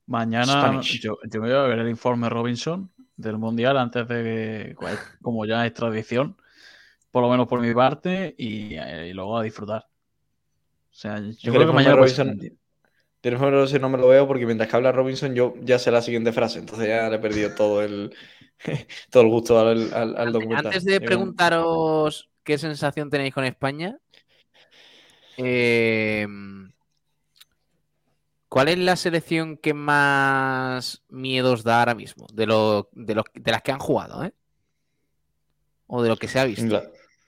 Mañana yo, yo, voy a ver el informe Robinson del Mundial antes de que, como ya es tradición, por lo menos por mi parte, y, eh, luego a disfrutar. O sea, yo creo que mañana... Robinson, si no me lo veo porque mientras que habla Robinson yo ya sé la siguiente frase, entonces ya le he perdido todo el, (laughs) todo el gusto al, al, documental. Antes de preguntaros qué sensación tenéis con España, eh, ¿cuál es la selección que más miedos da ahora mismo? De, lo, de, las que han jugado, ¿eh? O de lo que se ha visto.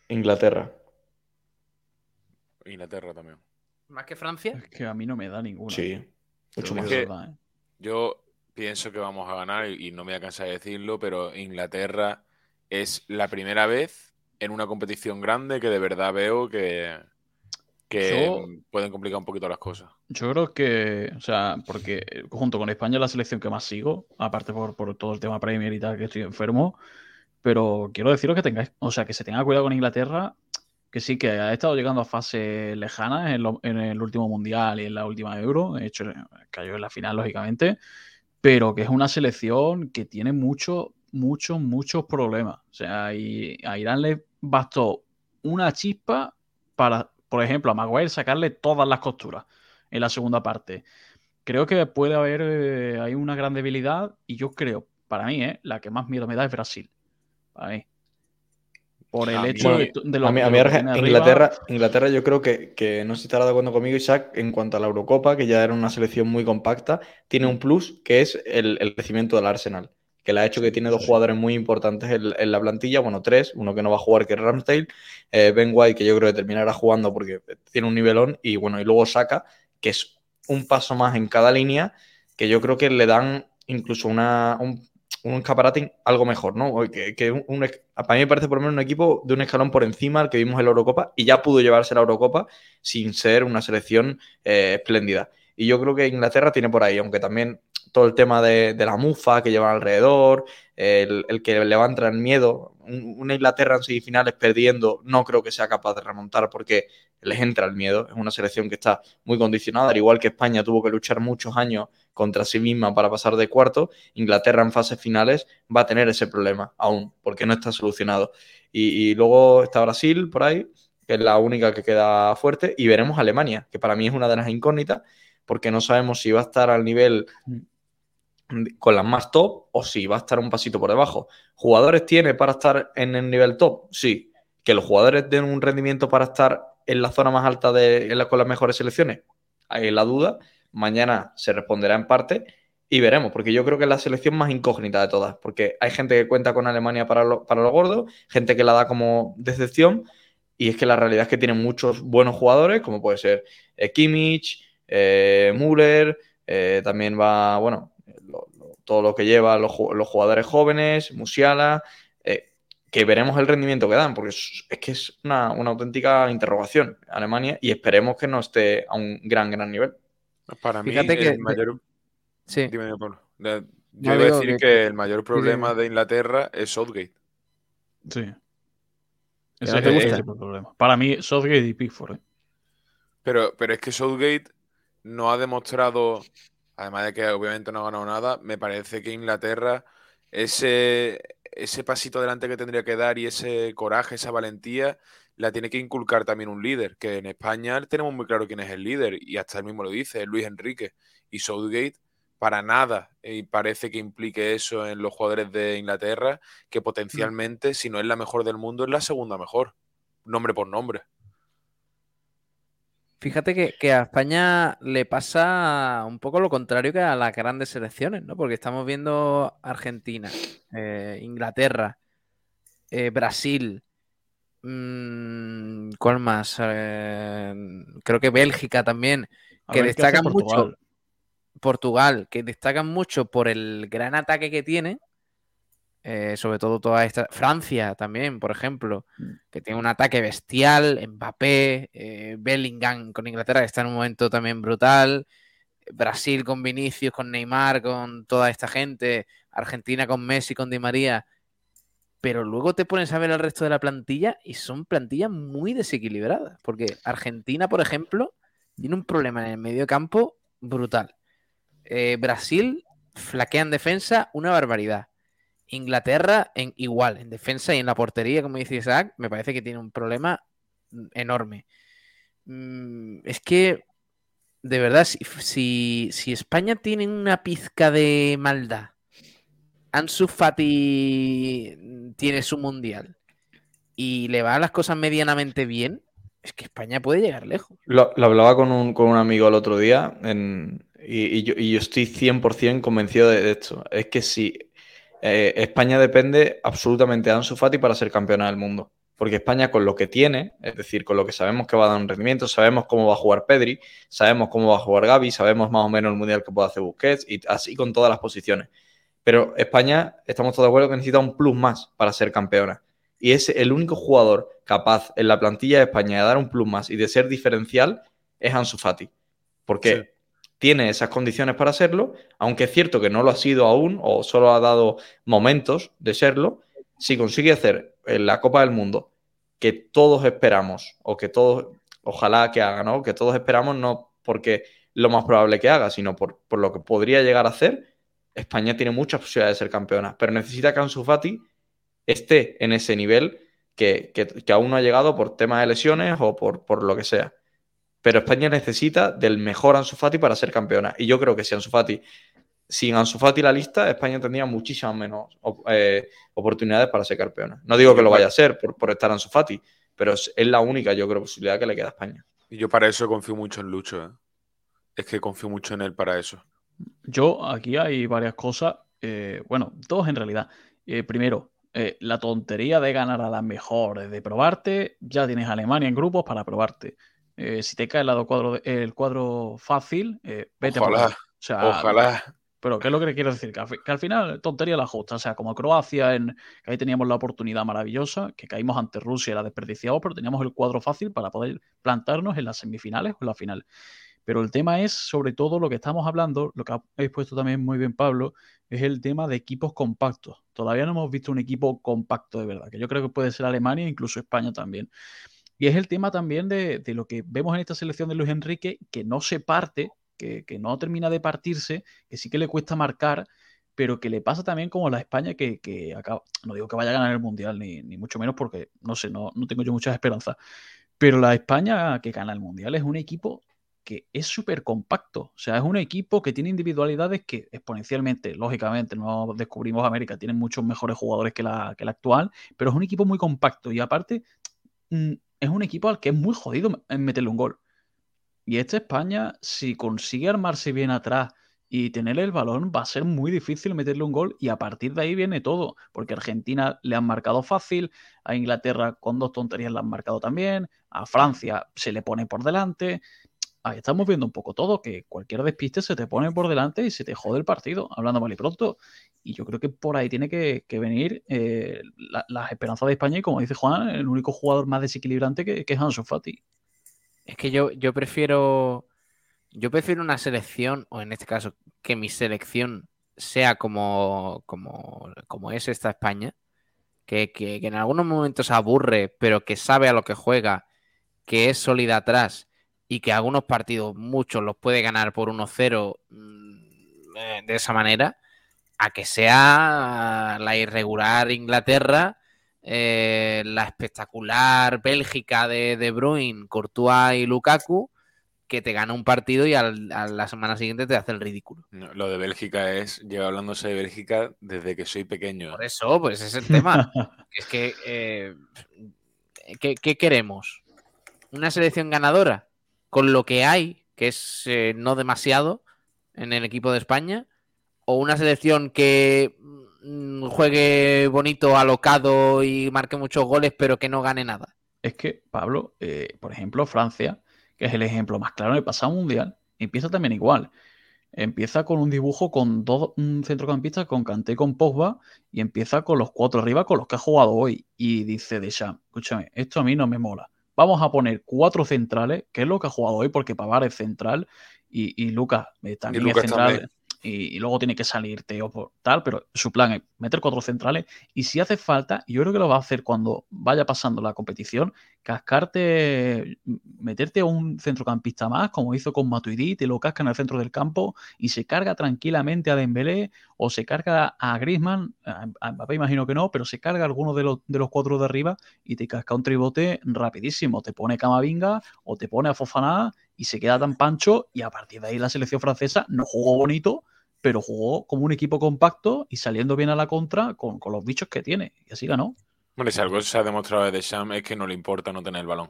Inglaterra. Inglaterra también. ¿Más que Francia? Es que a mí no me da ninguna. Sí. Mucho más. ¿eh? Yo pienso que vamos a ganar y no me voy a cansar de decirlo, pero Inglaterra es la primera vez en una competición grande que de verdad veo que, que pueden complicar un poquito las cosas. Yo creo que, o sea, porque junto con España es la selección que más sigo, aparte por, todo el tema Premier y tal, que estoy enfermo, pero quiero deciros que tengáis, o sea, que se tenga cuidado con Inglaterra, que sí que ha estado llegando a fases lejanas en, en el último Mundial y en la última Euro, de hecho cayó en la final, lógicamente, pero que es una selección que tiene muchos, muchos, muchos problemas. O sea, a Irán le bastó una chispa para, por ejemplo, a Maguire sacarle todas las costuras en la segunda parte. Creo que puede haber, eh, hay una gran debilidad y yo creo, para mí, eh, la que más miedo me da es Brasil. Para mí por el hecho de, lo, a mí, Inglaterra, Inglaterra yo creo que, no sé si estará de acuerdo conmigo, Isaac, en cuanto a la Eurocopa, que ya era una selección muy compacta, tiene un plus que es el, crecimiento del Arsenal, que le ha hecho que tiene dos jugadores muy importantes en, la plantilla, bueno, tres, uno que no va a jugar, que es Ramsdale, eh, Ben White, que yo creo que terminará jugando porque tiene un nivelón, y bueno, y luego Saka, que es un paso más en cada línea, que yo creo que le dan incluso una, un un algo mejor, ¿no? Que, un, para mí me parece por lo menos un equipo de un escalón por encima al que vimos en la Eurocopa y ya pudo llevarse la Eurocopa sin ser una selección eh, espléndida. Y yo creo que Inglaterra tiene por ahí, aunque también todo el tema de, la mufa que llevan alrededor, el, que levanta el miedo, una Inglaterra en semifinales perdiendo, no creo que sea capaz de remontar porque les entra el miedo. Es una selección que está muy condicionada, al igual que España tuvo que luchar muchos años contra sí misma para pasar de cuarto, Inglaterra en fases finales va a tener ese problema aún, porque no está solucionado. Y, luego está Brasil por ahí, que es la única que queda fuerte, y veremos Alemania, que para mí es una de las incógnitas, porque no sabemos si va a estar al nivel con las más top o si va a estar un pasito por debajo. ¿Jugadores tiene para estar en el nivel top? Sí. ¿Que los jugadores den un rendimiento para estar en la zona más alta de, con las mejores selecciones? Hay la duda, mañana se responderá en parte y veremos, porque yo creo que es la selección más incógnita de todas, porque hay gente que cuenta con Alemania para lo, para gordo, gente que la da como decepción, y es que la realidad es que tienen muchos buenos jugadores, como puede ser eh, Kimmich, eh, Müller, eh, también va, bueno, todo lo que lleva los, jugadores jóvenes, Musiala, eh, que veremos el rendimiento que dan, porque es, que es una, auténtica interrogación Alemania y esperemos que no esté a un gran, gran nivel. Para mí, el mayor... Sí. Dime, Pablo. Yo iba a decir que... el mayor problema de Inglaterra es Southgate. Sí. Ese es, el problema. Para mí, Southgate y Pickford. ¿eh? Pero, pero es que Southgate no ha demostrado, además de que obviamente no ha ganado nada, me parece que Inglaterra, ese, ese pasito adelante que tendría que dar y ese coraje, esa valentía, la tiene que inculcar también un líder, que en España tenemos muy claro quién es el líder, y hasta él mismo lo dice, Luis Enrique. Y Southgate para nada y parece que implique eso en los jugadores de Inglaterra, que mm. potencialmente, si no es la mejor del mundo, es la segunda mejor, nombre por nombre. Fíjate que, a España le pasa un poco lo contrario que a las grandes selecciones, ¿no? Porque estamos viendo Argentina, eh, Inglaterra, eh, Brasil, mmm, ¿cuál más? Eh, creo que Bélgica también, que destacan mucho. Portugal, que destacan mucho por el gran ataque que tiene, eh, sobre todo toda esta. Francia también, por ejemplo, mm. que tiene un ataque bestial, Mbappé, eh, Bellingham con Inglaterra, que está en un momento también brutal, Brasil con Vinicius, con Neymar, con toda esta gente, Argentina con Messi, con Di María. Pero luego te pones a ver el resto de la plantilla y son plantillas muy desequilibradas. Porque Argentina, por ejemplo, tiene un problema en el medio campo brutal. Eh, Brasil flaquea en defensa una barbaridad. Inglaterra en igual, en defensa y en la portería, como dice Isaac, me parece que tiene un problema enorme. Mm, es que, de verdad, si, España tiene una pizca de maldad, Ansu Fati tiene su mundial y le van las cosas medianamente bien, es que España puede llegar lejos. Lo, hablaba con un, con un, amigo el otro día en, y, yo, estoy 100% convencido de esto. Es que si eh, España depende absolutamente de Ansu Fati para ser campeona del mundo. Porque España con lo que tiene, es decir, con lo que sabemos que va a dar un rendimiento, sabemos cómo va a jugar Pedri, sabemos cómo va a jugar Gaby, sabemos más o menos el mundial que puede hacer Busquets y así con todas las posiciones. Pero España, estamos todos de acuerdo que necesita un plus más para ser campeona. Y es el único jugador capaz en la plantilla de España de dar un plus más y de ser diferencial es Ansu Fati. Porque tiene esas condiciones para serlo, aunque es cierto que no lo ha sido aún o solo ha dado momentos de serlo, si consigue hacer en la Copa del Mundo que todos esperamos o que todos, ojalá que haga, ¿no? Que todos esperamos no porque lo más probable que haga, sino por, lo que podría llegar a hacer, España tiene muchas posibilidades de ser campeona, pero necesita que Ansu Fati esté en ese nivel que, aún no ha llegado por temas de lesiones o por, por lo que sea pero España necesita del mejor Ansu Fati para ser campeona. Y yo creo que si Ansu Fati, sin Ansu Fati la lista, España tendría muchísimas menos eh, oportunidades para ser campeona. No digo que lo vaya a ser por, estar Ansu Fati, pero es, la única, yo creo, posibilidad que le queda a España. Y yo para eso confío mucho en Lucho. ¿eh? Es que confío mucho en él para eso. Yo, aquí hay varias cosas. Eh, bueno, dos en realidad. primero, la tontería de ganar a las mejores, de probarte, ya tienes a Alemania en grupos para probarte. Eh, si te cae el lado cuadro, el cuadro fácil, eh, vete Ojalá. O sea, Ojalá. Pero, ¿qué es lo que quiero decir? Que al, final, tontería la justa. O sea, como Croacia, en, que ahí teníamos la oportunidad maravillosa, que caímos ante Rusia, la desperdiciamos, pero teníamos el cuadro fácil para poder plantarnos en las semifinales o en la final. Pero el tema es, sobre todo, lo que estamos hablando, lo que habéis puesto también muy bien, Pablo, es el tema de equipos compactos. Todavía no hemos visto un equipo compacto de verdad, que yo creo que puede ser Alemania e incluso España también. Y es el tema también de, lo que vemos en esta selección de Luis Enrique, que no se parte, que, no termina de partirse, que sí que le cuesta marcar, pero que le pasa también como a la España que, acaba, no digo que vaya a ganar el Mundial, ni, mucho menos porque, no sé, no, no tengo yo muchas esperanzas, pero la España que gana el Mundial es un equipo que es súper compacto. O sea, es un equipo que tiene individualidades que exponencialmente, lógicamente, no descubrimos América, tienen muchos mejores jugadores que la, que la actual, pero es un equipo muy compacto y aparte mm, es un equipo al que es muy jodido en meterle un gol. Y esta España, si consigue armarse bien atrás y tener el balón, va a ser muy difícil meterle un gol y a partir de ahí viene todo, porque a Argentina le han marcado fácil, a Inglaterra con dos tonterías le han marcado también, a Francia se le pone por delante. Ahí estamos viendo un poco todo, que cualquier despiste se te pone por delante y se te jode el partido, hablando mal y pronto. Y yo creo que por ahí tiene que, venir eh, las esperanzas de España y, como dice Juan, el único jugador más desequilibrante que, que es Ansu Fati. Es que yo, yo prefiero yo prefiero una selección, o en este caso, que mi selección sea como, como, como es esta España, que, que, en algunos momentos aburre, pero que sabe a lo que juega, que es sólida atrás y que algunos partidos, muchos, los puede ganar por 1-0 mm, eh, de esa manera, a que sea la irregular Inglaterra, eh, la espectacular Bélgica de De Bruyne, Courtois y Lukaku, que te gana un partido y a la semana siguiente te hace el ridículo. lo de Bélgica es, llevo hablándose de Bélgica desde que soy pequeño. Por eso, pues es el tema. (laughs) es que, eh, ¿qué, queremos? ¿Una selección ganadora? Con lo que hay, que es eh, no demasiado en el equipo de España, o una selección que mm, juegue bonito, alocado y marque muchos goles, pero que no gane nada. Es que, Pablo, eh, por ejemplo, Francia que es el ejemplo más claro del pasado mundial, empieza también igual. Empieza con un dibujo con dos centrocampistas, con Kanté con Pogba, y empieza con los cuatro arriba con los que ha jugado hoy. Y dice Deschamps, escúchame, esto a mí no me mola. Vamos a poner cuatro centrales, que es lo que ha jugado hoy, porque Pavar es central y, y Lucas eh, también es central y, luego tiene que salir Teo por tal, pero su plan es meter cuatro centrales y si hace falta, yo creo que lo va a hacer cuando vaya pasando la competición, cascarte, meterte a un centrocampista más, como hizo con Matuidi, te lo casca en el centro del campo y se carga tranquilamente a Dembélé o se carga a Griezmann, a Mbappé imagino que no, pero se carga a alguno de los, de los cuatro de arriba y te casca un tribote rapidísimo, te pone Camavinga o te pone a Fofaná y se queda tan pancho y a partir de ahí la selección francesa no jugó bonito, pero jugó como un equipo compacto y saliendo bien a la contra con, los bichos que tiene. Y así ganó. Bueno, si algo se ha demostrado de Deschamps es que no le importa no tener el balón.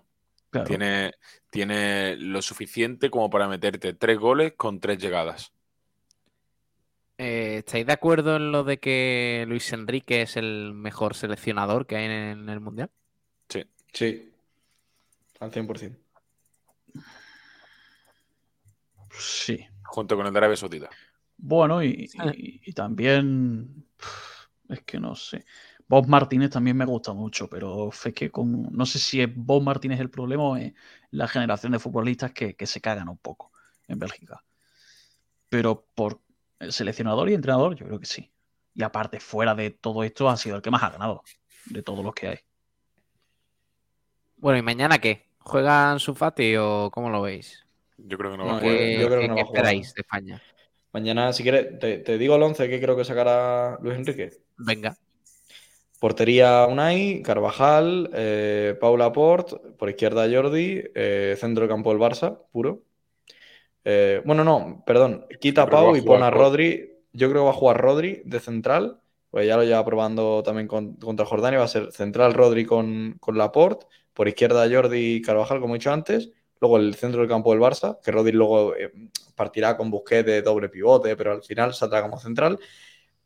Tiene, tiene lo suficiente como para meterte tres goles con tres llegadas. Eh, ¿Estáis de acuerdo en lo de que Luis Enrique es el mejor seleccionador que hay en el Mundial? Sí. Sí. Al 100%. Sí. Junto con el de Arabia Saudita. Bueno, y, también. Es que no sé. Bob Martínez también me gusta mucho, pero es que con, no sé si es Bob Martínez el problema o es la generación de futbolistas que, se cagan un poco en Bélgica. Pero por el seleccionador y entrenador, yo creo que sí. Y aparte, fuera de todo esto, ha sido el que más ha ganado de todos los que hay. Bueno, ¿y mañana qué? ¿Juegan su Fati o cómo lo veis? Yo creo que no va a jugar. ¿Qué, esperáis de España? Mañana, si quieres, te, digo el 11 que creo que sacará Luis Enrique. Venga. Portería Unai, Carvajal, eh, Paula Port, por izquierda Jordi, eh, centro de campo del Barça, puro. Eh, bueno, no, perdón, quita a Pau y pone a Rodri. Yo creo que va a jugar Rodri de central, pues ya lo lleva probando también contra Jordania. Va a ser central Rodri con, con Laporte, por izquierda Jordi y Carvajal, como he dicho antes. Luego el centro del campo del Barça, que Rodri luego partirá con Busquets de doble pivote, pero al final saldrá como central.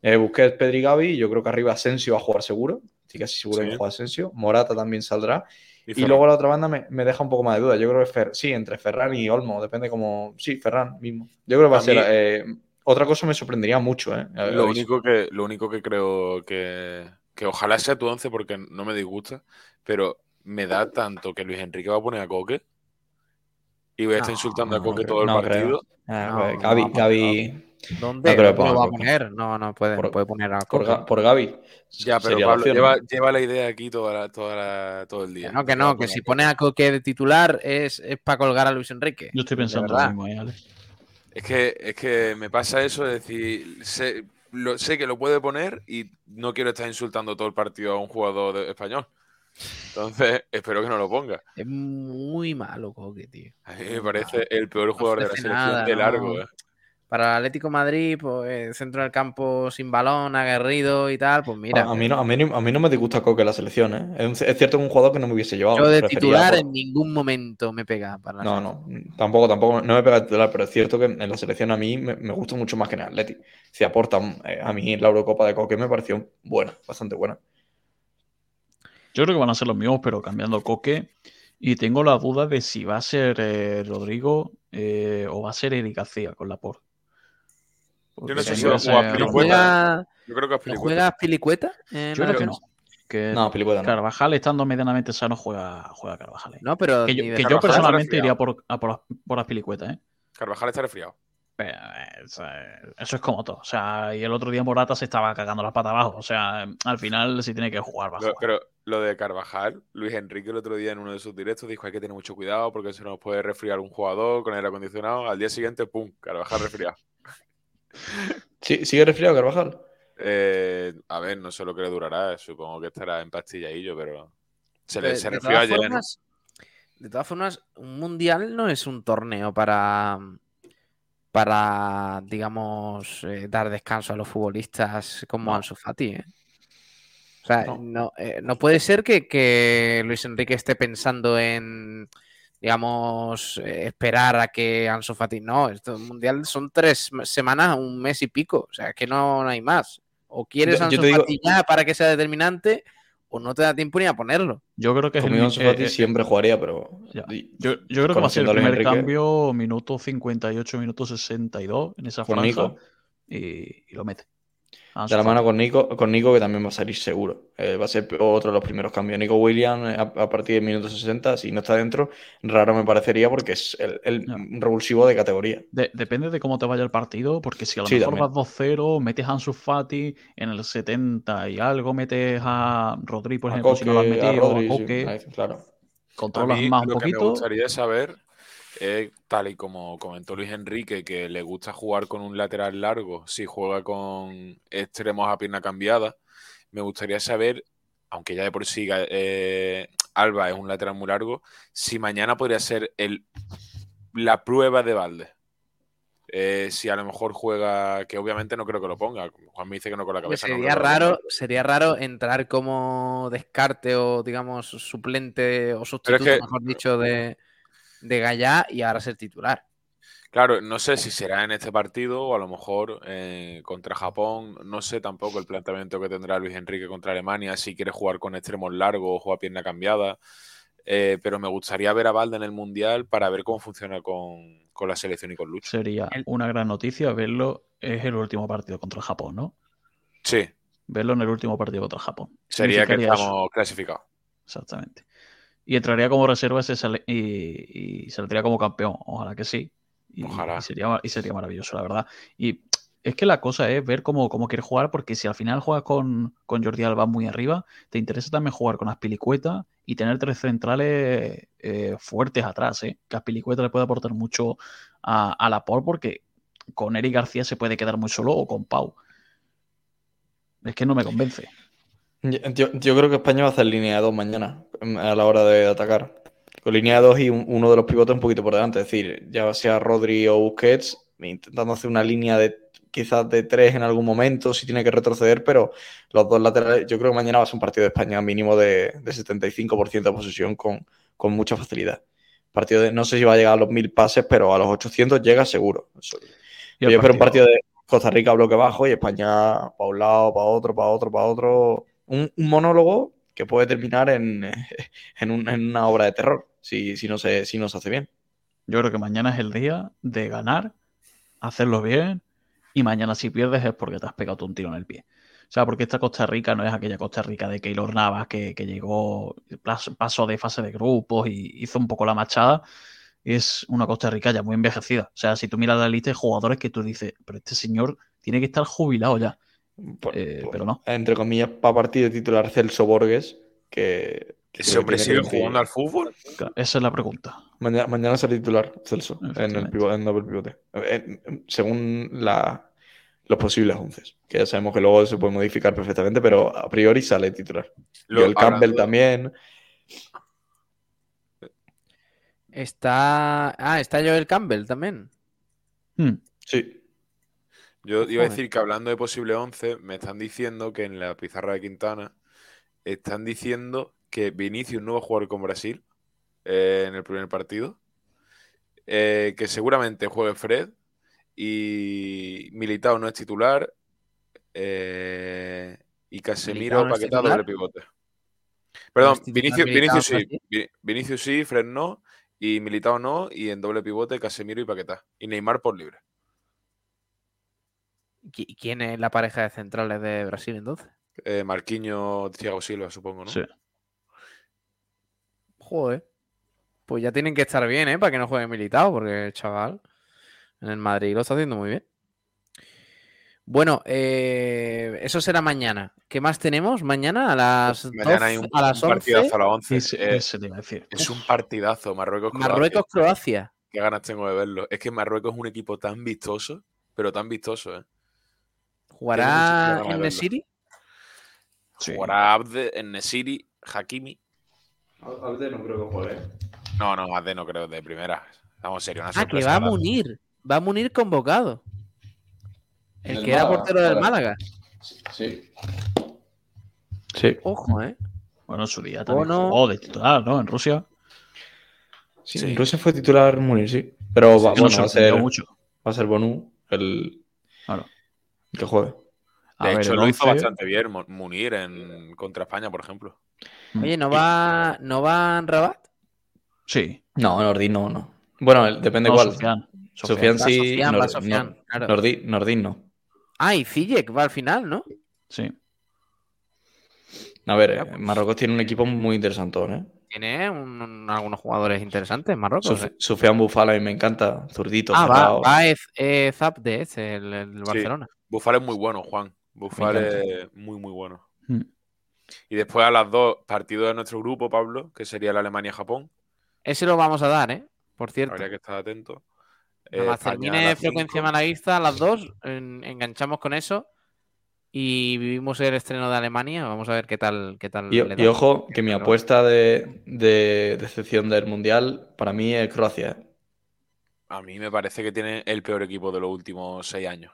Eh, Busquets, Pedri, Gavi, yo creo que arriba Asensio va a jugar seguro, sí casi seguro que juega Asensio. Morata también saldrá. Y, luego la otra banda me, deja un poco más de duda. Yo creo que sí, entre Ferran y Olmo, depende como. Sí, Ferran mismo. Yo creo que va a, ser. Eh, otra cosa me sorprendería mucho, ¿eh? Lo único, que, lo único que creo que, que ojalá sea tu once porque no me disgusta, pero me da tanto que Luis Enrique va a poner a Coque y voy a estar insultando a Coque todo el partido. Ah, Gaby, Gaby. ¿Dónde no, lo va a poner? No, no puede, puede poner a Coque. Por, Gaby. Ya, pero Pablo lleva, lleva, la idea aquí toda toda todo el día. no, que no, que si pone a Coque de titular es, es para colgar a Luis Enrique. Yo estoy pensando lo mismo, ¿eh, Es que, es que me pasa eso, es decir, sé, sé que lo puede poner y no quiero estar insultando todo el partido a un jugador español. Entonces, (laughs) espero que no lo ponga. Es muy malo Coque, tío. A mí me parece el peor jugador de la selección de largo. Eh. Para el Atlético Madrid, pues centro del campo sin balón, aguerrido y tal, pues mira. A, mí, no, a, mí, no me disgusta Coque la selección, ¿eh? Es, cierto que es un jugador que no me hubiese llevado. Yo de titular en ningún momento me pega para No, no, tampoco, tampoco, no me pega de titular, pero es cierto que en la selección a mí me, gusta mucho más que en el Atlético. Si aporta, eh, a mí la Eurocopa de Coque me pareció buena, bastante buena. Yo creo que van a ser los mismos, pero cambiando Coque. Y tengo la duda de si va a ser eh, Rodrigo eh, o va a ser Eric García con la por. Yo no sé si va a jugar Pilicueta. Yo creo que es ¿Juega Pilicueta? Yo creo que no. Que no, Pilicueta no. Carvajal, estando medianamente sano, juega, juega Carvajal. ¿eh? No, pero. Que, yo, personalmente iría por, por, por las Pilicuetas, ¿eh? Carvajal está resfriado. Eso es como todo. O sea, y el otro día Morata se estaba cagando las patas abajo. O sea, al final sí tiene que jugar bajo. pero lo de Carvajal, Luis Enrique el otro día en uno de sus directos dijo hay que tener mucho cuidado porque se nos puede resfriar un jugador con aire acondicionado. Al día siguiente, ¡pum! Carvajal resfriado. (laughs) ¿Sí, ¿Sigue resfriado Carvajal? Eh, a ver, no sé lo que le durará. Supongo que estará en pastilladillo, pero se le se resfrió ayer. De todas formas, un mundial no es un torneo para para, digamos, eh, dar descanso a los futbolistas como Ansu Fati. ¿eh? O sea, no, eh, no, puede ser que, Luis Enrique esté pensando en, digamos, esperar a que Ansu Fati... No, esto mundial son tres semanas, un mes y pico. O sea, que no, hay más. O quieres Ansu Fati ya para que sea determinante o no te da tiempo ni a ponerlo. Yo creo que es el, Ansu Fati siempre jugaría, pero. Yo, yo, creo que va a ser el primer cambio, minuto 58, minuto 62 en esa franja. y, lo mete de la mano con Nico, con Nico, que también va a salir seguro. Eh, va a ser otro de los primeros cambios. Nico Williams, eh, a, partir del minuto 60, si no está dentro, raro me parecería porque es el, revulsivo de categoría. depende de cómo te vaya el partido, porque si a lo mejor vas 2-0, metes a Ansu Fati en el 70 y algo, metes a Rodri, por ejemplo, si no lo has metido, a, Coque, claro. controlas más un poquito. me gustaría saber tal y como comentó Luis Enrique, que le gusta jugar con un lateral largo, si juega con extremos a pierna cambiada, me gustaría saber, aunque ya de por sí eh, Alba es un lateral muy largo, si mañana podría ser el, la prueba de balde. Eh, si a lo mejor juega, que obviamente no creo que lo ponga. Juan me dice que no con la cabeza. Sería, raro, sería raro entrar como descarte o, digamos, suplente o sustituto, mejor dicho, de, de Gallá y ahora ser titular. Claro, no sé si será en este partido o a lo mejor eh, contra Japón. No sé tampoco el planteamiento que tendrá Luis Enrique contra Alemania, si quiere jugar con extremos largos o a pierna cambiada. Eh, pero me gustaría ver a Valde en el Mundial para ver cómo funciona con, la selección y con Lucho. Sería una gran noticia verlo. Es el último partido contra Japón, ¿no? Sí. Verlo en el último partido contra Japón. Sería que estamos clasificados. Exactamente y entraría como reserva y, y, saldría como campeón. Ojalá que sí. Y, Ojalá. sería, y sería maravilloso, la verdad. Y es que la cosa es ver cómo, cómo quiere jugar, porque si al final juegas con, con, Jordi Alba muy arriba, te interesa también jugar con Aspilicueta y tener tres centrales eh, fuertes atrás. ¿eh? Que Aspilicueta le puede aportar mucho a, a la Por, porque con Eric García se puede quedar muy solo o con Pau. Es que no me convence. Yo, creo que España va a hacer línea 2 mañana mm, a la hora de atacar. Con línea 2 y uno de los pivotes un poquito por delante. Es decir, ya sea Rodri o Busquets, intentando hacer una línea de quizás de 3 en algún momento, si tiene que retroceder, pero los dos laterales, yo creo que mañana va a ser un partido de España mínimo de, 75% de posesión con, mucha facilidad. Partido de, no sé si va a llegar a los 1000 pases, pero a los 800 llega seguro. Yo espero un partido de Costa Rica bloque bajo y España para un lado, para otro, para otro, para otro un, monólogo que puede terminar en, (laughs) en, una obra de terror, si, si, no se, si no se hace bien. Yo creo que mañana es el día de ganar, hacerlo bien, y mañana si pierdes es porque te has pegado un tiro en el pie. O sea, porque esta Costa Rica no es aquella Costa Rica de Keylor Navas que, que llegó, pasó de fase de grupos y hizo un poco la machada. Es una Costa Rica ya muy envejecida. O sea, si tú miras la lista de jugadores que tú dices, pero este señor tiene que estar jubilado ya. Eh, pero no. Entre comillas, para partido titular Celso Borges, que... ¿Ese hombre sigue jugando al fútbol? Esa es la pregunta. Mañana, mañana será titular Celso en el pivote, en doble pivote. según la, los posibles once. Que ya sabemos que luego se puede modificar perfectamente, pero a priori sale titular. y el Campbell también. Está. Ah, está Joel Campbell también. Hmm. Sí. Yo iba a decir que hablando de posible 11, me están diciendo que en la pizarra de Quintana están diciendo que Vinicius no va a jugar con Brasil eh, en el primer partido, eh, que seguramente juegue Fred y Militao no es titular eh, y Casemiro paquetado doble pivote. Perdón, Vinicius, sí. Vinicius sí, Fred no, y Militao no, y en doble pivote Casemiro y Paquetá. Y Neymar por libre. ¿Quién es la pareja de centrales de Brasil entonces? Eh, Marquinhos, Thiago Silva, supongo, ¿no? Sí. Joder. Pues ya tienen que estar bien, ¿eh? Para que no juegue militado, porque el chaval en el Madrid lo está haciendo muy bien. Bueno, eh, eso será mañana. ¿Qué más tenemos mañana a las Mañana hay un, a las partidazo a las 11. Eh, es un partidazo. Marruecos-Croacia. Marruecos-Croacia. Qué ganas tengo de verlo. Es que Marruecos es un equipo tan vistoso, pero tan vistoso, ¿eh? ¿Jugará en Nesiri? Jugará Abde, en Nesiri, Hakimi. Abde no creo que juegue. No, no, Abde no creo de primera. Vamos, serio. Una ah, que va a Munir. Va a Munir convocado. El, que era portero del Málaga. Sí. Sí. Ojo, ¿eh? Bueno, su día también oh, de titular, ¿no? En Rusia. Sí, en Rusia fue titular Munir, sí. Pero va, bueno, va, a ser, mucho. va a ser Bonu el, claro. Que juegue. De hecho, lo hizo bastante bien Munir en, contra España, por ejemplo. Mm. Oye, ¿no va, ¿no va en Rabat? Sí. No, Nordin no, no. Bueno, depende cuál. Sofian. Sofian, sí. Sofian, Nordin, no. Ah, y Ziyech va al final, ¿no? Sí. A ver, Marruecos tiene un equipo muy interesante, ¿eh? Tiene algunos jugadores interesantes en Marruecos. ¿eh? Sufian Bufala y me encanta, zurdito. Ah, va, va eh, Zapde, el, el Barcelona. Bufala es muy bueno, Juan. Bufala es muy, muy bueno. Hmm. Y después a las dos partidos de nuestro grupo, Pablo, que sería la Alemania-Japón. Ese lo vamos a dar, ¿eh? Por cierto. Habría que estar atento. Nada más termine frecuencia malaguista a las dos, enganchamos con eso y vivimos el estreno de Alemania. Vamos a ver qué tal. Qué tal y, ojo, que mi apuesta de, decepción del mundial para mí es Croacia. ¿eh? A mí me parece que tiene el peor equipo de los últimos seis años.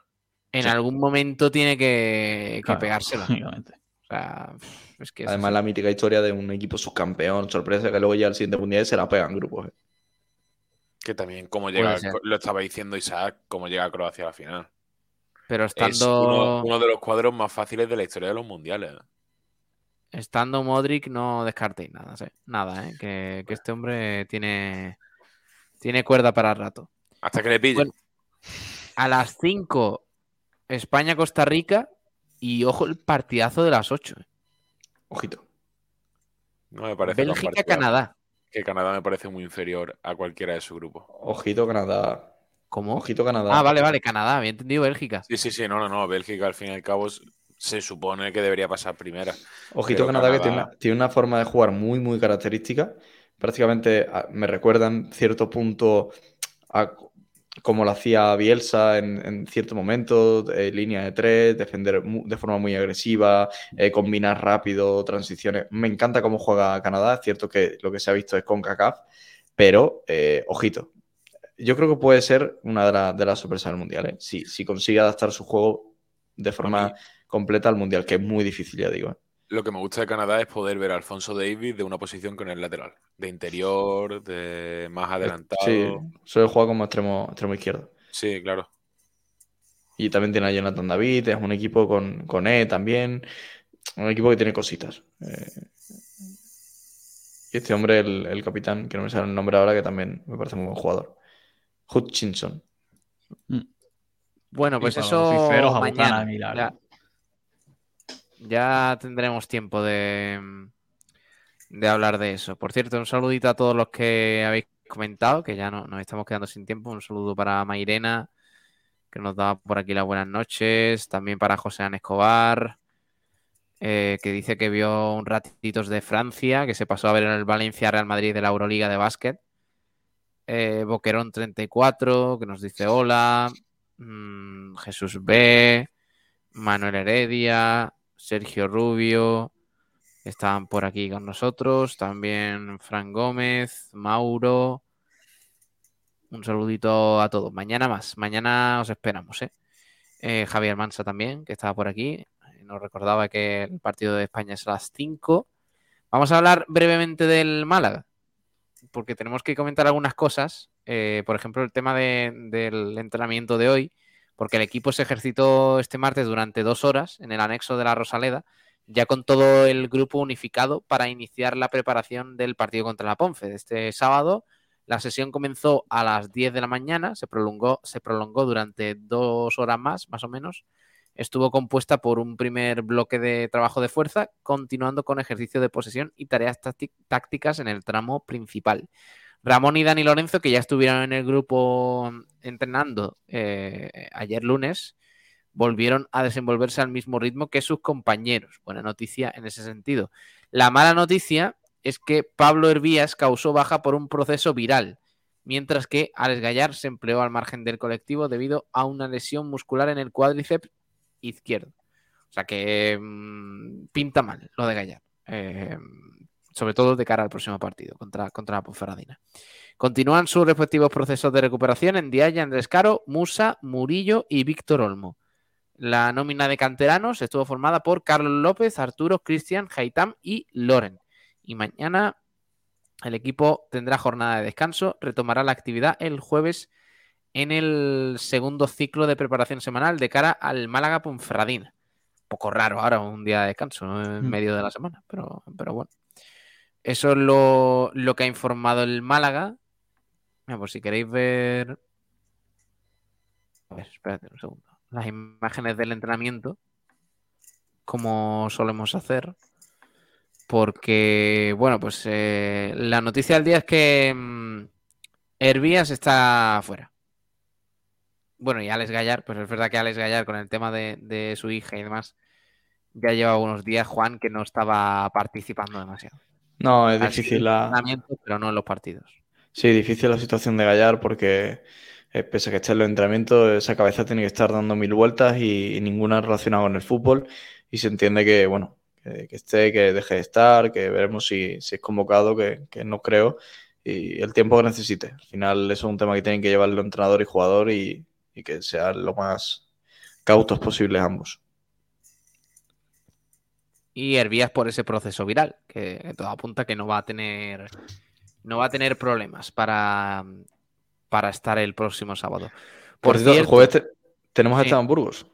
En algún momento tiene que, que pegárselo. Además, la mítica historia de un equipo subcampeón, sorpresa, que luego ya al siguiente mundial se la pegan grupos. ¿eh? Que también, como llega, lo estaba diciendo Isaac, cómo llega Croacia a la final. Pero estando. uno, de los cuadros más fáciles de la historia de los mundiales. Estando Modric, no descartéis nada, nada, ¿eh? que, este hombre tiene, tiene cuerda para rato. Hasta que le pille. a las 5, España-Costa Rica. Y ojo el partidazo de las 8. ¿eh? Ojito. No me parece. Bélgica-Canadá que Canadá me parece muy inferior a cualquiera de su grupo. Ojito Canadá. ¿Cómo? Ojito Canadá. Ah, vale, vale, Canadá, había entendido Bélgica. Sí, sí, sí, no, no, no, Bélgica al fin y al cabo se supone que debería pasar primera. Ojito Canadá, que tiene una, forma de jugar muy, muy característica. Prácticamente ah, me recuerdan cierto punto a como lo hacía Bielsa en, cierto momento, línea de tres, defender de forma muy agresiva, eh, combinar rápido, transiciones. Me encanta cómo juega Canadá, es cierto que lo que se ha visto es con CACAF, pero eh, ojito. Yo creo que puede ser una de, las sorpresas del Mundial, ¿eh? si, si consigue adaptar su juego de forma completa al Mundial, que es muy difícil, ya digo. Lo que me gusta de Canadá es poder ver a Alfonso Davis de una posición con el lateral, de interior, de más adelantado. Sí, suele jugar como extremo, extremo izquierdo. Sí, claro. Y también tiene a Jonathan David, es un equipo con, con E también, un equipo que tiene cositas. Eh, y este hombre, el, capitán, que no me sale el nombre ahora, que también me parece muy buen jugador. Hutchinson. Mm. Bueno, pues eso mañana ya tendremos tiempo de, de hablar de eso. Por cierto, un saludito a todos los que habéis comentado, que ya no, nos estamos quedando sin tiempo. Un saludo para Mairena, que nos da por aquí las buenas noches. También para José An Escobar, eh, que dice que vio un ratitos de Francia, que se pasó a ver en el Valencia Real Madrid de la Euroliga de básquet. Eh, Boquerón 34, que nos dice hola. Mm, Jesús B. Manuel Heredia. Sergio Rubio, están por aquí con nosotros, también Fran Gómez, Mauro. Un saludito a todos. Mañana más, mañana os esperamos. ¿eh? Eh, Javier Mansa también, que estaba por aquí. Nos recordaba que el partido de España es a las 5. Vamos a hablar brevemente del Málaga, porque tenemos que comentar algunas cosas. Eh, por ejemplo, el tema del entrenamiento de hoy porque el equipo se ejercitó este martes durante dos horas en el anexo de la Rosaleda ya con todo el grupo unificado para iniciar la preparación del partido contra la Ponfe de este sábado. La sesión comenzó a las 10 de la mañana, se prolongó, se prolongó durante dos horas más, más o menos. Estuvo compuesta por un primer bloque de trabajo de fuerza, continuando con ejercicio de posesión y tareas tácticas en el tramo principal. Ramón y Dani Lorenzo, que ya estuvieron en el grupo entrenando eh, ayer lunes, volvieron a desenvolverse al mismo ritmo que sus compañeros. Buena noticia en ese sentido. La mala noticia es que Pablo Hervías causó baja por un proceso viral, mientras que Alex Gallar se empleó al margen del colectivo debido a una lesión muscular en el cuádriceps izquierdo. O sea que mm, pinta mal lo de Gallar. Eh, sobre todo de cara al próximo partido contra, contra la Ponferradina. Continúan sus respectivos procesos de recuperación en Diaya, Andrés Caro, Musa, Murillo y Víctor Olmo. La nómina de canteranos estuvo formada por Carlos López, Arturo, Cristian, Jaitam y Loren. Y mañana el equipo tendrá jornada de descanso, retomará la actividad el jueves en el segundo ciclo de preparación semanal de cara al Málaga Ponferradina. Un poco raro ahora un día de descanso en mm. medio de la semana, pero, pero bueno. Eso es lo, lo que ha informado el Málaga. por si queréis ver. A ver, espérate un segundo las imágenes del entrenamiento, como solemos hacer, porque, bueno, pues eh, la noticia del día es que mm, Hervías está fuera. Bueno, y Alex Gallar, pues es verdad que Alex Gallar con el tema de, su hija y demás, ya lleva unos días, Juan, que no estaba participando demasiado. No, es difícil la... Pero no en los partidos. Sí, difícil la situación de Gallar porque eh, pese a que esté en los entrenamientos, esa cabeza tiene que estar dando mil vueltas y, ninguna relacionada con el fútbol. Y se entiende que, bueno, que, esté, que deje de estar, que veremos si, es convocado, que, no creo, y el tiempo que necesite. Al final, eso es un tema que tienen que llevar el entrenador y jugador y, que sean lo más cautos posibles ambos. Y Hervías por ese proceso viral, que todo apunta que no va a tener no va a tener problemas para, para estar el próximo sábado. Por, cierto, el jueves tenemos a Esteban Burgos.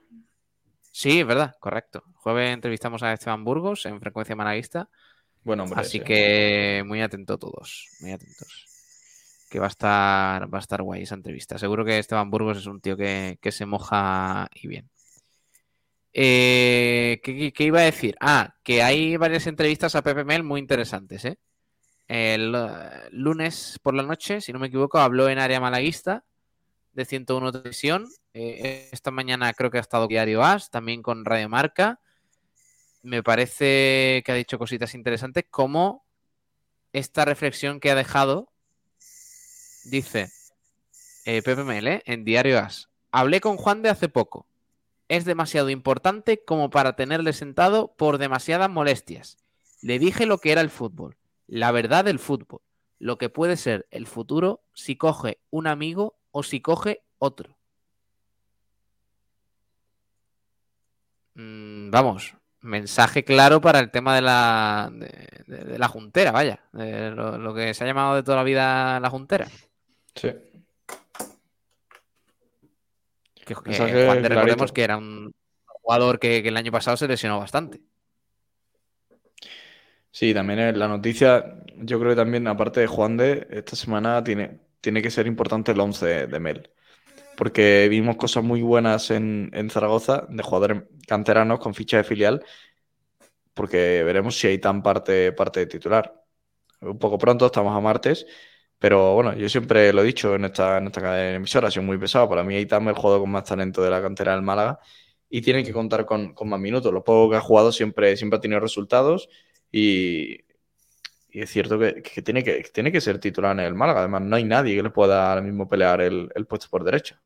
Sí, es verdad, correcto. El jueves entrevistamos a Esteban Burgos en frecuencia managuista. Bueno, hombre. Así que muy atento todos, muy atentos. Que va a estar, va a estar guay esa entrevista. Seguro que Esteban Burgos es un tío que, se moja y bien. Eh, ¿qué, iba a decir? Ah, que hay varias entrevistas a Pepe Mel muy interesantes, ¿eh? El eh, lunes por la noche, si no me equivoco, habló en área malaguista de 101 Televisión. Esta mañana creo que ha estado Diario As, también con Radio Marca. Me parece que ha dicho cositas interesantes, como esta reflexión que ha dejado. Dice eh, PPML en Diario As. Hablé con Juan de hace poco. Es demasiado importante como para tenerle sentado por demasiadas molestias. Le dije lo que era el fútbol la verdad del fútbol, lo que puede ser el futuro si coge un amigo o si coge otro. Mm, vamos, mensaje claro para el tema de la, de, la juntera, vaya, lo, que se ha llamado de toda la vida la juntera. Sí. Que, recordemos que era un jugador que el año pasado se lesionó bastante. Sí, también la noticia, yo creo que también, aparte de Juan de, esta semana tiene, tiene que ser importante el 11 de, Mel. Porque vimos cosas muy buenas en, Zaragoza de jugadores canteranos con ficha de filial. Porque veremos si hay tan parte, parte de titular. Un poco pronto, estamos a martes. Pero bueno, yo siempre lo he dicho en esta, en esta emisora, ha muy pesado. Para mí, Aitam es el jugador con más talento de la cantera del Málaga y tiene que contar con, más minutos. Lo poco que ha jugado siempre, siempre ha tenido resultados y, es cierto que, tiene que tiene que ser titular en el Málaga. Además, no hay nadie que le pueda ahora mismo pelear el, puesto por derecha.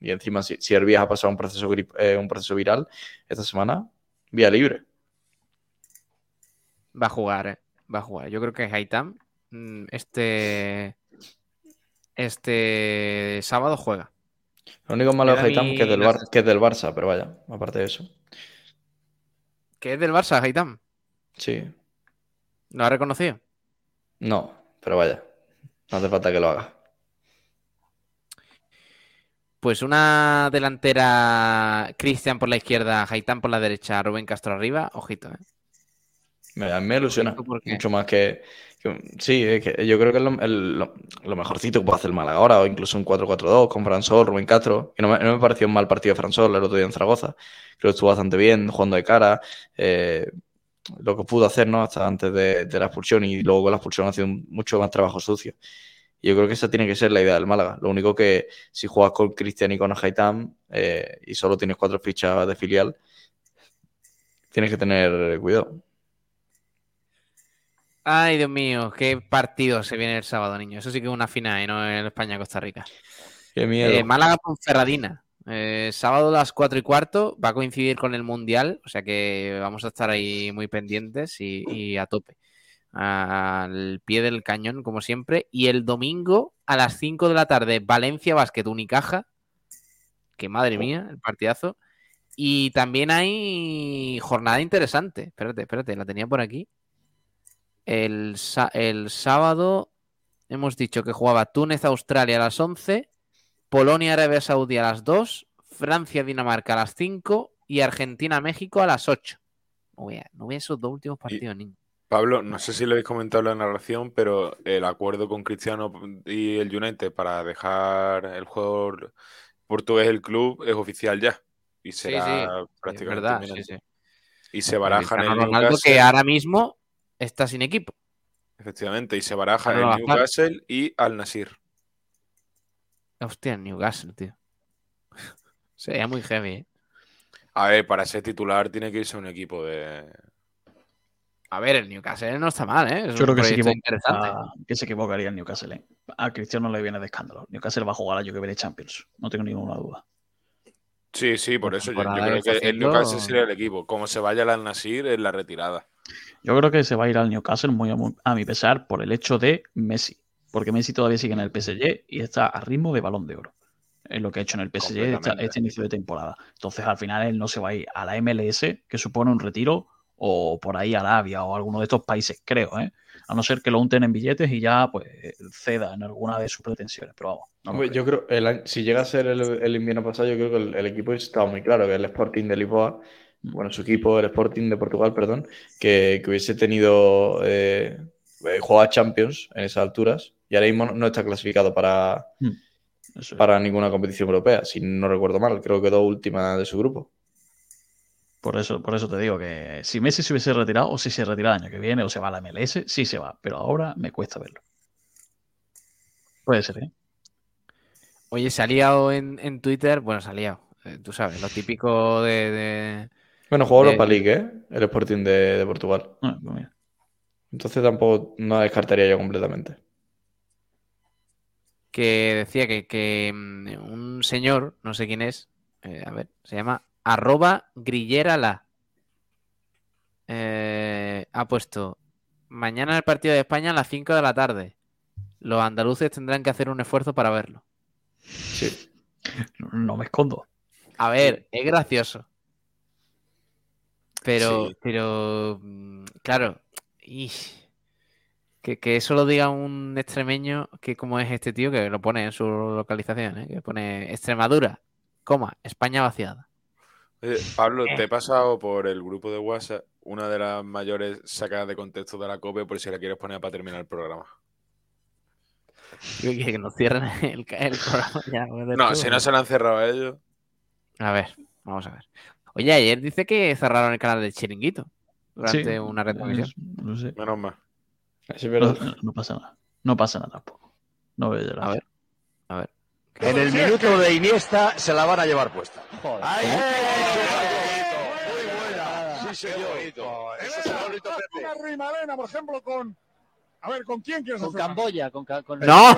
Y encima, si, si Hervías ha pasado un proceso, eh, un proceso viral esta semana, vía libre. Va a jugar, eh. va a jugar. Yo creo que Haitam este, este sábado juega. Lo único malo de Haitam que, es del que es del Barça, pero vaya, aparte de eso. ¿Que es del Barça, Haitam? Sí. ¿No ha reconocido? No, pero vaya, no hace falta que lo haga. Pues una delantera, Cristian por la izquierda, Haitán por la derecha, Rubén Castro arriba, ojito, ¿eh? Me ilusiona mucho más que, sí, que yo creo que es lo, mejorcito que puede hacer el Málaga ahora, o incluso un 4-4-2 con Fransol, Rubén Castro, que no me, pareció un mal partido de Fransol el otro día en Zaragoza. Creo que estuvo bastante bien, jugando de cara, eh, lo que pudo hacer, ¿no? Hasta antes de, la expulsión y luego con la expulsión hace mucho más trabajo sucio. Y yo creo que esa tiene que ser la idea del Málaga. Lo único que si juegas con Cristian y con Ajaitam eh, y solo tienes cuatro fichas de filial, tienes que tener cuidado. Ay, Dios mío, qué partido se viene el sábado, niño. Eso sí que es una final, y no en España-Costa Rica. Qué miedo. Eh, Málaga con Ferradina. Eh, sábado a las 4 y cuarto va a coincidir con el Mundial, o sea que vamos a estar ahí muy pendientes y, a tope. Al pie del cañón, como siempre. Y el domingo a las 5 de la tarde, Valencia Basket Unicaja. Que madre mía, el partidazo. Y también hay jornada interesante. Espérate, espérate, la tenía por aquí. El, el sábado hemos dicho que jugaba Túnez-Australia a las 11, Polonia-Arabia Saudí a las 2, Francia-Dinamarca a las 5 y Argentina-México a las 8. No voy, a, no esos dos últimos partidos, niño. Pablo, no sé si lo habéis comentado en la narración, pero el acuerdo con Cristiano y el United para dejar el juego portugués el club es oficial ya. Y será prácticamente verdad, sí, Y se baraja en el Ronaldo que ahora mismo está sin equipo. Efectivamente, y se baraja el Newcastle y al Nasir. Hostia, el Newcastle, tío. (laughs) Sería muy heavy, ¿eh? A ver, para ser titular tiene que irse a un equipo de. A ver, el Newcastle no está mal, ¿eh? Yo creo que se, que se equivocaría el Newcastle. ¿eh? A Cristiano le viene de escándalo. Newcastle va a jugar a yo que veré Champions. No tengo ninguna duda. Sí, sí, por eso yo, creo que el Newcastle sería el equipo. Como se vaya al Nasir, es la retirada. Yo creo que se va a ir al Newcastle muy a, mi pesar por el hecho de Messi. Porque Messi todavía sigue en el PSG y está a ritmo de balón de oro. Es lo que ha hecho en el PSG este inicio de temporada. Entonces, al final, él no se va a ir a la MLS, que supone un retiro, o por ahí a Arabia o alguno de estos países, creo, ¿eh? A no ser que lo unten en billetes y ya, pues, ceda en alguna de sus pretensiones. Pero vamos. yo creo, si llega a ser el, invierno pasado, yo creo que el, equipo estaba muy claro, que el Sporting de Lisboa bueno, su equipo, el Sporting de Portugal, perdón, que, hubiese tenido eh, eh a Champions en esas alturas y ahora mismo no está clasificado para, hmm. para ninguna competición europea, si no recuerdo mal, creo que quedó última de su grupo. Por eso, por eso te digo que si Messi se hubiese retirado o si se retira el año que viene o se va a la MLS, sí se va, pero ahora me cuesta verlo. Puede ser, ¿eh? Oye, se ha liado en, Twitter, bueno, se ha liado, eh, tú sabes, lo típico de bueno, jugó Europa League, ¿eh? El Sporting de, Portugal. Ah, pues Entonces tampoco no descartaría yo completamente. Que decía que, mm, un señor, no sé quién es, eh, a ver, se llama arroba grillera eh, ha puesto mañana el partido de España a las 5 de la tarde. Los andaluces tendrán que hacer un esfuerzo para verlo. Sí. No me escondo. A ver, es gracioso. Pero, pero, mm, claro, que, eso lo diga un extremeño que como es este tío que lo pone en su localización, ¿eh? que pone Extremadura, coma, España vaciada. Pablo, te he pasado por el grupo de WhatsApp una de las mayores sacadas de contexto de la COPE por si la quieres poner para terminar el programa. Que nos cierren (laughs) el, programa ya. No, si no se lo han cerrado a ellos. A ver, vamos a ver. Oye, ayer dice que cerraron el canal del Chiringuito durante una retransmisión. No, sé. Menos mal. No, pasa nada. No pasa nada tampoco. No voy a llorar. A ver. A ver. En el minuto de Iniesta se la van a llevar puesta. Joder. ¡Ay, Sí, señor. Eso es bonito, Una rimalena, por ejemplo, con... A ver, ¿con quién quieres Con Camboya. Con, con... ¡No!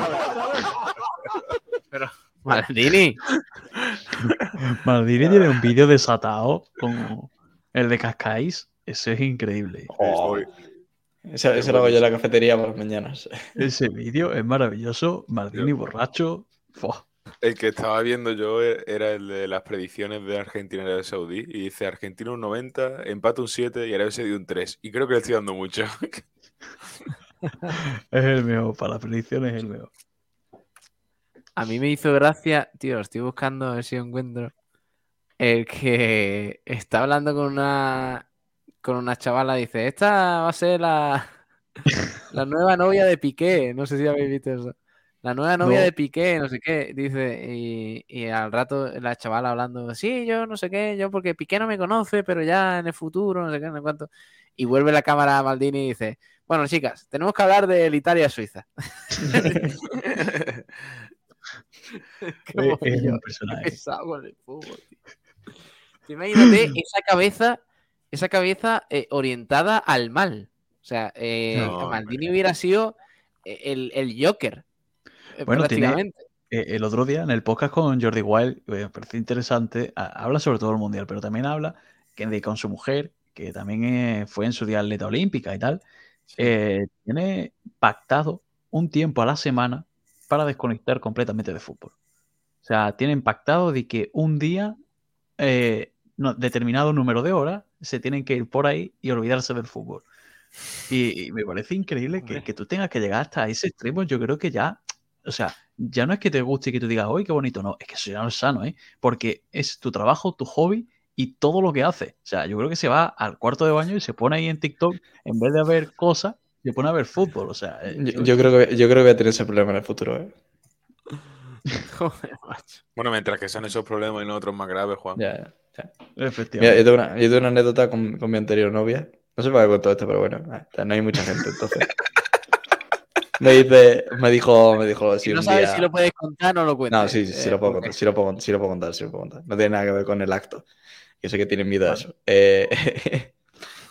Pero... Maldini. (laughs) Maldini tiene un vídeo desatado con el de Cascais. Eso es increíble. ese, ese lo hago yo en la cafetería por las mañanas. (laughs) Ese vídeo es maravilloso. Maldini borracho. El que estaba viendo yo era el de las predicciones de Argentina y Arabia Saudí. Y dice Argentina un 90, empate un 7 y Arabia Saudí un 3. Y creo que le estoy dando mucho. (laughs) es el mejor, para las predicciones es el mejor. A mí me hizo gracia, tío, estoy buscando a ver si encuentro. El que está hablando con una con una chavala, dice, esta va a ser la, la nueva novia de Piqué, no sé si habéis visto eso. La nueva novia de Piqué, no sé qué, dice, y, al rato la chavala hablando, sí, yo no sé qué, yo porque Piqué no me conoce, pero ya en el futuro, no sé qué, no sé cuánto. Y vuelve la cámara a Maldini y dice, bueno, chicas, tenemos que hablar del Italia-Suiza. (laughs) (laughs) (laughs) qué es un personaje. Imagínate (laughs) esa cabeza, esa cabeza eh, orientada al mal. O sea, eh, Maldini hubiera sido eh, el, el Joker eh, bueno, tiene, el otro día en el podcast con Jordi Wild, me parece interesante, habla sobre todo el mundial, pero también habla que con su mujer, que también fue en su día atleta olímpica y tal, tiene pactado un tiempo a la semana para desconectar completamente de fútbol. O sea, tienen pactado de que un día, determinado número de horas, se tienen que ir por ahí y olvidarse del fútbol. Y, me parece increíble que, que, tú tengas que llegar hasta ese extremo. Yo creo que ya o sea, ya no es que te guste y que tú digas, uy, qué bonito, no, es que eso ya no es sano, ¿eh? Porque es tu trabajo, tu hobby y todo lo que hace. O sea, yo creo que se va al cuarto de baño y se pone ahí en TikTok, en vez de ver cosas, se pone a ver fútbol. O sea, eh, yo, creo que, yo creo que voy a tener ese problema en el futuro, ¿eh? (laughs) bueno, mientras que son esos problemas y no otros más graves, Juan. Ya, ya. Efectivamente. yo, tengo una, yo tengo una anécdota con, con, mi anterior novia. No sé para qué todo esto, pero bueno, ah, no hay mucha gente, entonces. (laughs) me dice, me dijo, me dijo si no sabes si lo puedes contar, no lo cuentes. No, sí, sí, sí, lo puedo contar, sí lo puedo, sí lo puedo contar, sí lo puedo contar. No tiene nada que ver con el acto. Yo sé que tienen miedo a eso. Eh, (laughs)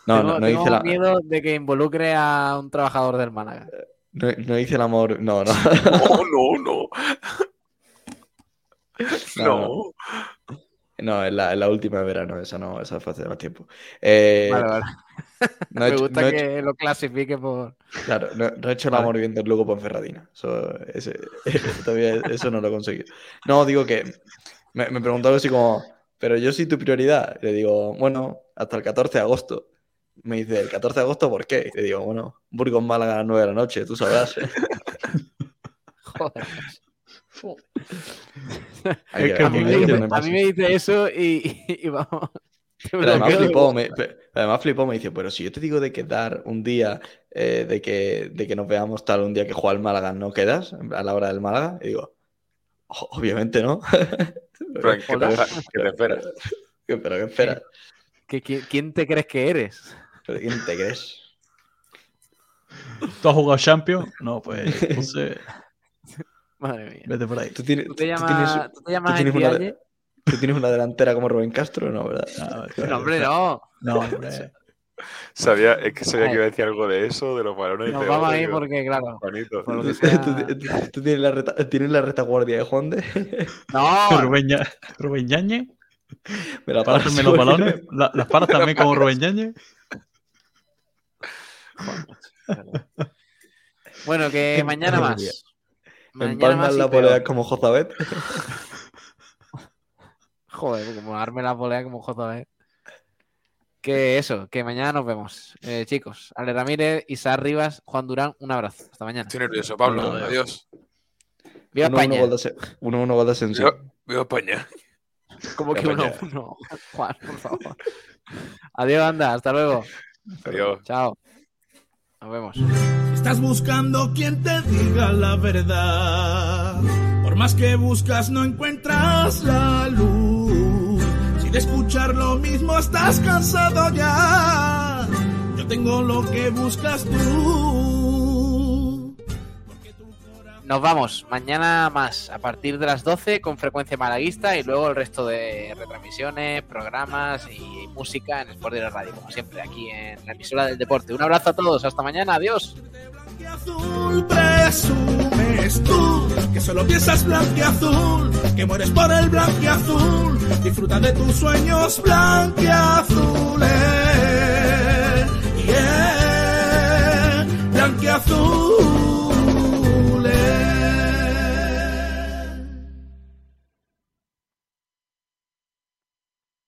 no, no, no hice la... miedo de que involucre a un trabajador del Málaga. No, no hice el amor, (laughs) no, no. No, no, no. No. No, en la, la, última de verano, esa no, esa fue hace más tiempo. Eh, vale, (laughs) vale. Me gusta que lo clasifique por. Claro, no, he hecho el amor viendo el logo por Ferradina. Eso, ese, (laughs) todavía eso no lo he conseguido. No, digo que me, me preguntó algo así como, pero yo soy tu prioridad. Le digo, bueno, hasta el 14 de agosto. Me dice, ¿el 14 de agosto por qué? Y le digo, bueno, Burgos Málaga a las 9 de la noche, tú sabrás. ¿eh? (laughs) Joder. a, mí me, dice eso y, vamos. (laughs) además, flipó, me, además flipó, me dice, pero si yo te digo de quedar un día, eh, de, que, de que nos veamos tal un día que juega el Málaga, ¿no quedas a la hora del Málaga? Y digo, obviamente no. (laughs) pero, ¿qué, te esperas? ¿Pero qué esperas? ¿Quién te crees que eres? ¿Pero quién te crees? ¿Tú has jugado Champions? No, pues (laughs) entonces... Madre mía. Vete por ahí. ¿Tú, tienes, te llamas, ¿tú, tienes, una, ¿tú tienes una delantera como Rubén Castro? No, ¿verdad? No, hombre, no. No, hombre. Sabía, es que sabía que iba a decir algo de eso, de los balones. Nos vamos a ir porque, claro. (laughs) ¿Tú, tienes, la tienes la retaguardia de Juan de? No. (laughs) Rubén, Rubén Yañez. Me la paras los balones. las paras también como Rubén Yañez. (laughs) Bueno, que mañana más. Empalmas la polea como Jozabet. (laughs) Joder, como darme la polea como Jozabet. Que eso, que mañana nos vemos. Eh, chicos, Ale Ramírez, Isaac Rivas, Juan Durán, un abrazo. Hasta mañana. Estoy nervioso, Pablo. Adiós. Viva España. 1-1 gol de Viva España. ¿Cómo que 1-1? (laughs) Juan, por favor. Adiós, anda. Hasta luego. Adiós. Chao. Nos vemos. Estás buscando quien te diga la verdad. Por más que buscas no encuentras la luz. Si de escuchar lo mismo estás cansado ya. Yo tengo lo que buscas tú. Nos vamos, mañana más, a partir de las 12 con frecuencia malaguista y luego el resto de retransmisiones, programas y música en Sport de la Radio, como siempre, aquí en la emisora del deporte. Un abrazo a todos, hasta mañana, adiós. Que solo piensas blanqueazul, que mueres por el de tus sueños blanqueazules.